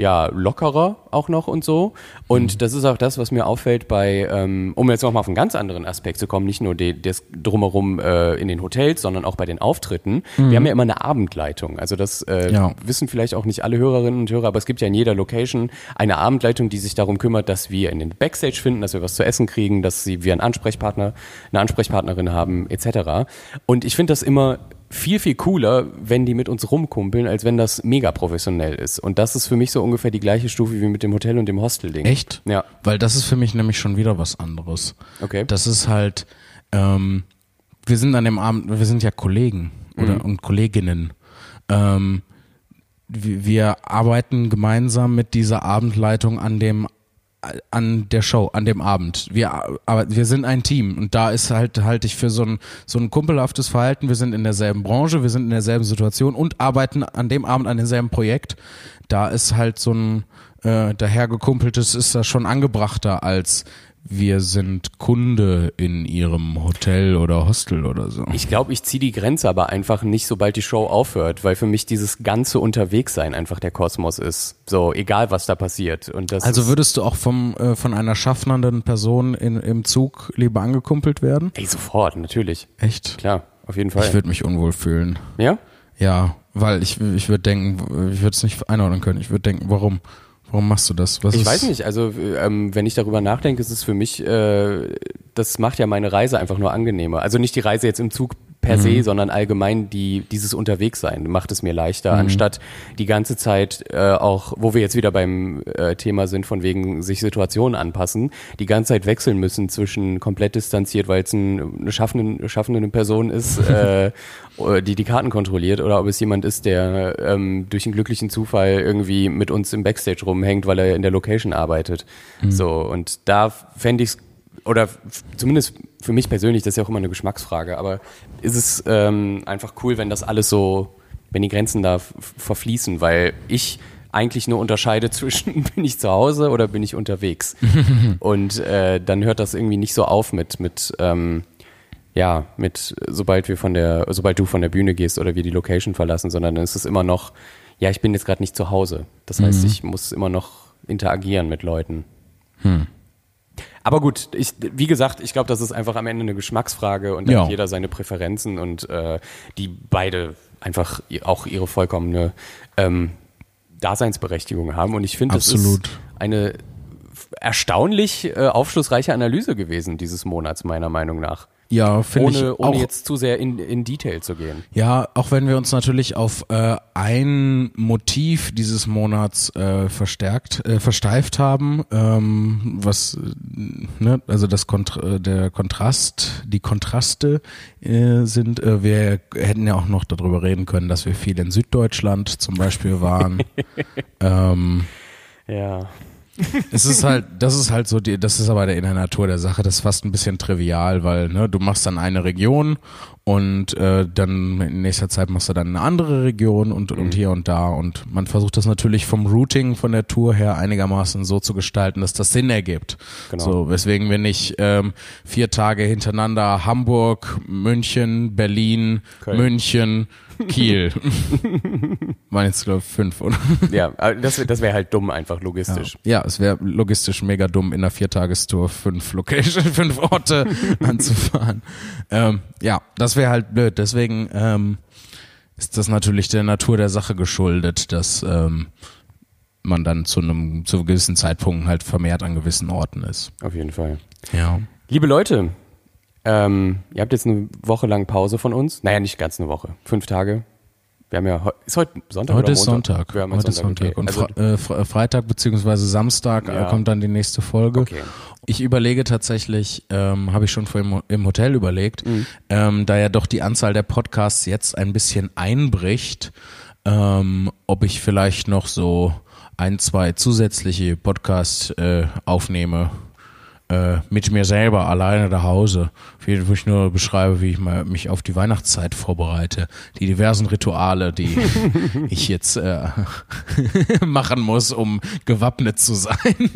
ja, lockerer auch noch und so. Und das ist auch das, was mir auffällt bei, ähm, um jetzt nochmal auf einen ganz anderen Aspekt zu kommen, nicht nur das drumherum äh, in den Hotels, sondern auch bei den Auftritten. Wir haben ja immer eine Abendleitung. Also das äh, Ja. wissen vielleicht auch nicht alle Hörerinnen und Hörer, aber es gibt ja in jeder Location eine Abendleitung, die sich darum kümmert, dass wir in den Backstage finden, dass wir was zu essen kriegen, dass sie, wir einen Ansprechpartner, eine Ansprechpartnerin haben, etc. Und ich finde das immer viel, viel cooler, wenn die mit uns rumkumpeln, als wenn das mega professionell ist. Und das ist für mich so ungefähr die gleiche Stufe wie mit dem Hotel und dem Hostel-Ding. Echt? Ja. Weil das ist für mich nämlich schon wieder was anderes. Okay. Das ist halt, ähm, wir sind an dem Abend, wir sind ja Kollegen oder und Kolleginnen. Ähm, wir wir arbeiten gemeinsam mit dieser Abendleitung an dem an der Show, an dem Abend. Wir, aber wir sind ein Team und da ist halt, halte ich für so ein, so ein kumpelhaftes Verhalten. Wir sind in derselben Branche, wir sind in derselben Situation und arbeiten an dem Abend an demselben Projekt. Da ist halt so ein äh, dahergekumpeltes, ist da schon angebrachter als wir sind Kunde in ihrem Hotel oder Hostel oder so. Ich glaube, ich ziehe die Grenze aber einfach nicht, sobald die Show aufhört, weil für mich dieses ganze Unterwegssein einfach der Kosmos ist. So, egal was da passiert. Und das Also würdest du auch vom, äh, von einer schaffenden Person in, im Zug lieber angekumpelt werden? ey, sofort, natürlich. Echt? Klar, auf jeden Fall. Ich würde mich unwohl fühlen. ja? Ja, weil ich, ich würde denken, ich würde es nicht einordnen können. Ich würde denken, warum? Warum machst du das? Was Ich weiß nicht, also ähm, wenn ich darüber nachdenke, ist es für mich, äh, das macht ja meine Reise einfach nur angenehmer. Also nicht die Reise jetzt im Zug per Mhm. se, sondern allgemein die dieses Unterwegssein macht es mir leichter, Mhm. anstatt die ganze Zeit äh, auch, wo wir jetzt wieder beim äh, Thema sind, von wegen sich Situationen anpassen, die ganze Zeit wechseln müssen zwischen komplett distanziert, weil es ein, eine schaffende, schaffende Person ist, äh, die die Karten kontrolliert, oder ob es jemand ist, der ähm, durch einen glücklichen Zufall irgendwie mit uns im Backstage rumhängt, weil er in der Location arbeitet. So, und da fände ich es, oder zumindest für mich persönlich, das ist ja auch immer eine Geschmacksfrage, aber ist es ähm, einfach cool, wenn das alles so, wenn die Grenzen da verfließen, weil ich eigentlich nur unterscheide zwischen bin ich zu Hause oder bin ich unterwegs. Und äh, dann hört das irgendwie nicht so auf mit, mit ähm, ja, mit sobald wir von der, sobald du von der Bühne gehst oder wir die Location verlassen, sondern dann ist es immer noch, ja, ich bin jetzt gerade nicht zu Hause. Das heißt, ich muss immer noch interagieren mit Leuten. Aber gut, ich, wie gesagt, ich glaube, das ist einfach am Ende eine Geschmacksfrage und da Ja. hat jeder seine Präferenzen und äh, die beide einfach auch ihre vollkommene ähm, Daseinsberechtigung haben. Und ich finde, das ist eine erstaunlich äh, aufschlussreiche Analyse gewesen dieses Monats, meiner Meinung nach. Ja, finde ich Ohne, ohne auch. jetzt zu sehr in, in Detail zu gehen. Ja, auch wenn wir uns natürlich auf äh, ein Motiv dieses Monats äh, verstärkt, äh, versteift haben, ähm, was, äh, ne, also das Kontra äh, der Kontrast, die Kontraste äh, sind, äh, wir hätten ja auch noch darüber reden können, dass wir viel in Süddeutschland zum Beispiel waren. ähm, Ja. Es ist halt, das ist halt so, die, das ist aber der in der Natur der Sache, das ist fast ein bisschen trivial, weil ne, du machst dann eine Region und äh, dann in nächster Zeit machst du dann eine andere Region und, und hier und da und man versucht das natürlich vom Routing von der Tour her einigermaßen so zu gestalten, dass das Sinn ergibt. Genau. So, weswegen wir nicht ähm, vier Tage hintereinander Hamburg, München, Berlin, Köln. München, Kiel. Waren jetzt glaube ich fünf, oder? Ja, das, das wäre halt dumm, einfach logistisch. Ja, es wäre logistisch mega dumm, in einer Viertagestour fünf Location, fünf Orte anzufahren. Ähm, ja, das wäre halt blöd. Deswegen ähm, ist das natürlich der Natur der Sache geschuldet, dass ähm, man dann zu einem zu gewissen Zeitpunkten halt vermehrt an gewissen Orten ist. Auf jeden Fall. Ja. Liebe Leute, ähm, ihr habt jetzt eine Woche lang Pause von uns. Naja, nicht ganz eine Woche. Fünf Tage. Wir haben ja, ist heute Sonntag Heute oder ist Montag? Sonntag. Wir haben Heute ist Sonntag. okay. Und Also, Fre äh, Fre- Freitag beziehungsweise Samstag Ja. äh, kommt dann die nächste Folge. Okay. Ich überlege tatsächlich, ähm, habe ich schon vor im, im Hotel überlegt, Mhm. ähm, da ja doch die Anzahl der Podcasts jetzt ein bisschen einbricht, ähm, ob ich vielleicht noch so ein, zwei zusätzliche Podcasts äh, aufnehme äh, mit mir selber alleine nach Hause, wie- wo ich nur beschreibe, wie ich mal mich auf die Weihnachtszeit vorbereite, die diversen Rituale, die ich jetzt äh, machen muss, um gewappnet zu sein.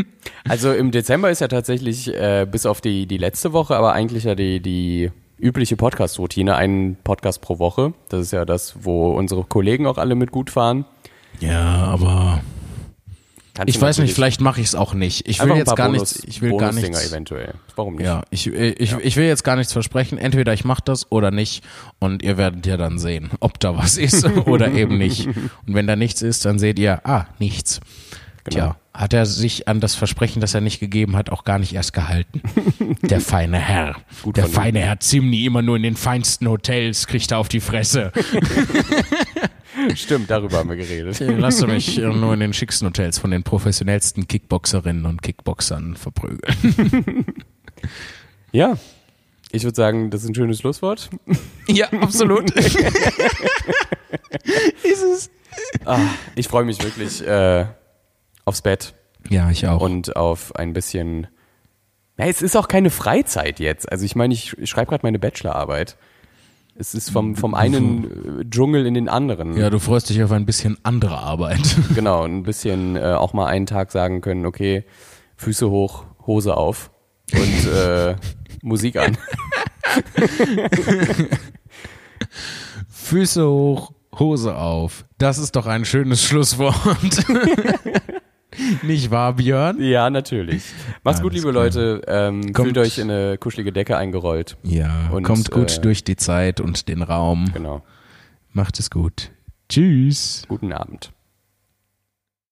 also im Dezember ist ja tatsächlich, äh, bis auf die, die letzte Woche, aber eigentlich ja die, die übliche Podcast-Routine, ein Podcast pro Woche. Das ist ja das, wo unsere Kollegen auch alle mit gut fahren. Ja, aber Kannst ich weiß nicht, vielleicht mache ich es auch nicht. Ich will jetzt gar Bonus, nichts, ich will gar nichts. eventuell. Warum nicht? Ja, ich, ich, ich will jetzt gar nichts versprechen. Entweder ich mache das oder nicht und ihr werdet ja dann sehen, ob da was ist oder eben nicht. Und wenn da nichts ist, dann seht ihr, ah, nichts. Genau. Tja, hat er sich an das Versprechen, das er nicht gegeben hat, auch gar nicht erst gehalten. Der feine Herr. Gut Der feine Herr Zimni, immer nur in den feinsten Hotels, kriegt er auf die Fresse. Stimmt, darüber haben wir geredet. Lass du mich äh, nur in den schicksten Hotels von den professionellsten Kickboxerinnen und Kickboxern verprügeln. Ja, ich würde sagen, das ist ein schönes Schlusswort. Ja, absolut. ist es. Ah, ich freue mich wirklich äh, aufs Bett Ja, ich auch. und auf ein bisschen. Ja, es ist auch keine Freizeit jetzt. Also ich meine, ich schreibe gerade meine Bachelorarbeit. Es ist vom, vom einen äh, Dschungel in den anderen. ja, du freust dich auf ein bisschen andere Arbeit. Genau, ein bisschen äh, auch mal einen Tag sagen können, okay, Füße hoch, Hose auf und äh, Musik an. Füße hoch, Hose auf. Das ist doch ein schönes Schlusswort. Nicht wahr, Björn? Ja, natürlich. Macht's gut, Alles liebe klar. Leute. Ähm, Kommt- fühlt euch in eine kuschelige Decke eingerollt. Ja, Und, kommt gut äh, durch die Zeit und den Raum. Genau. Macht es gut. Tschüss. Guten Abend.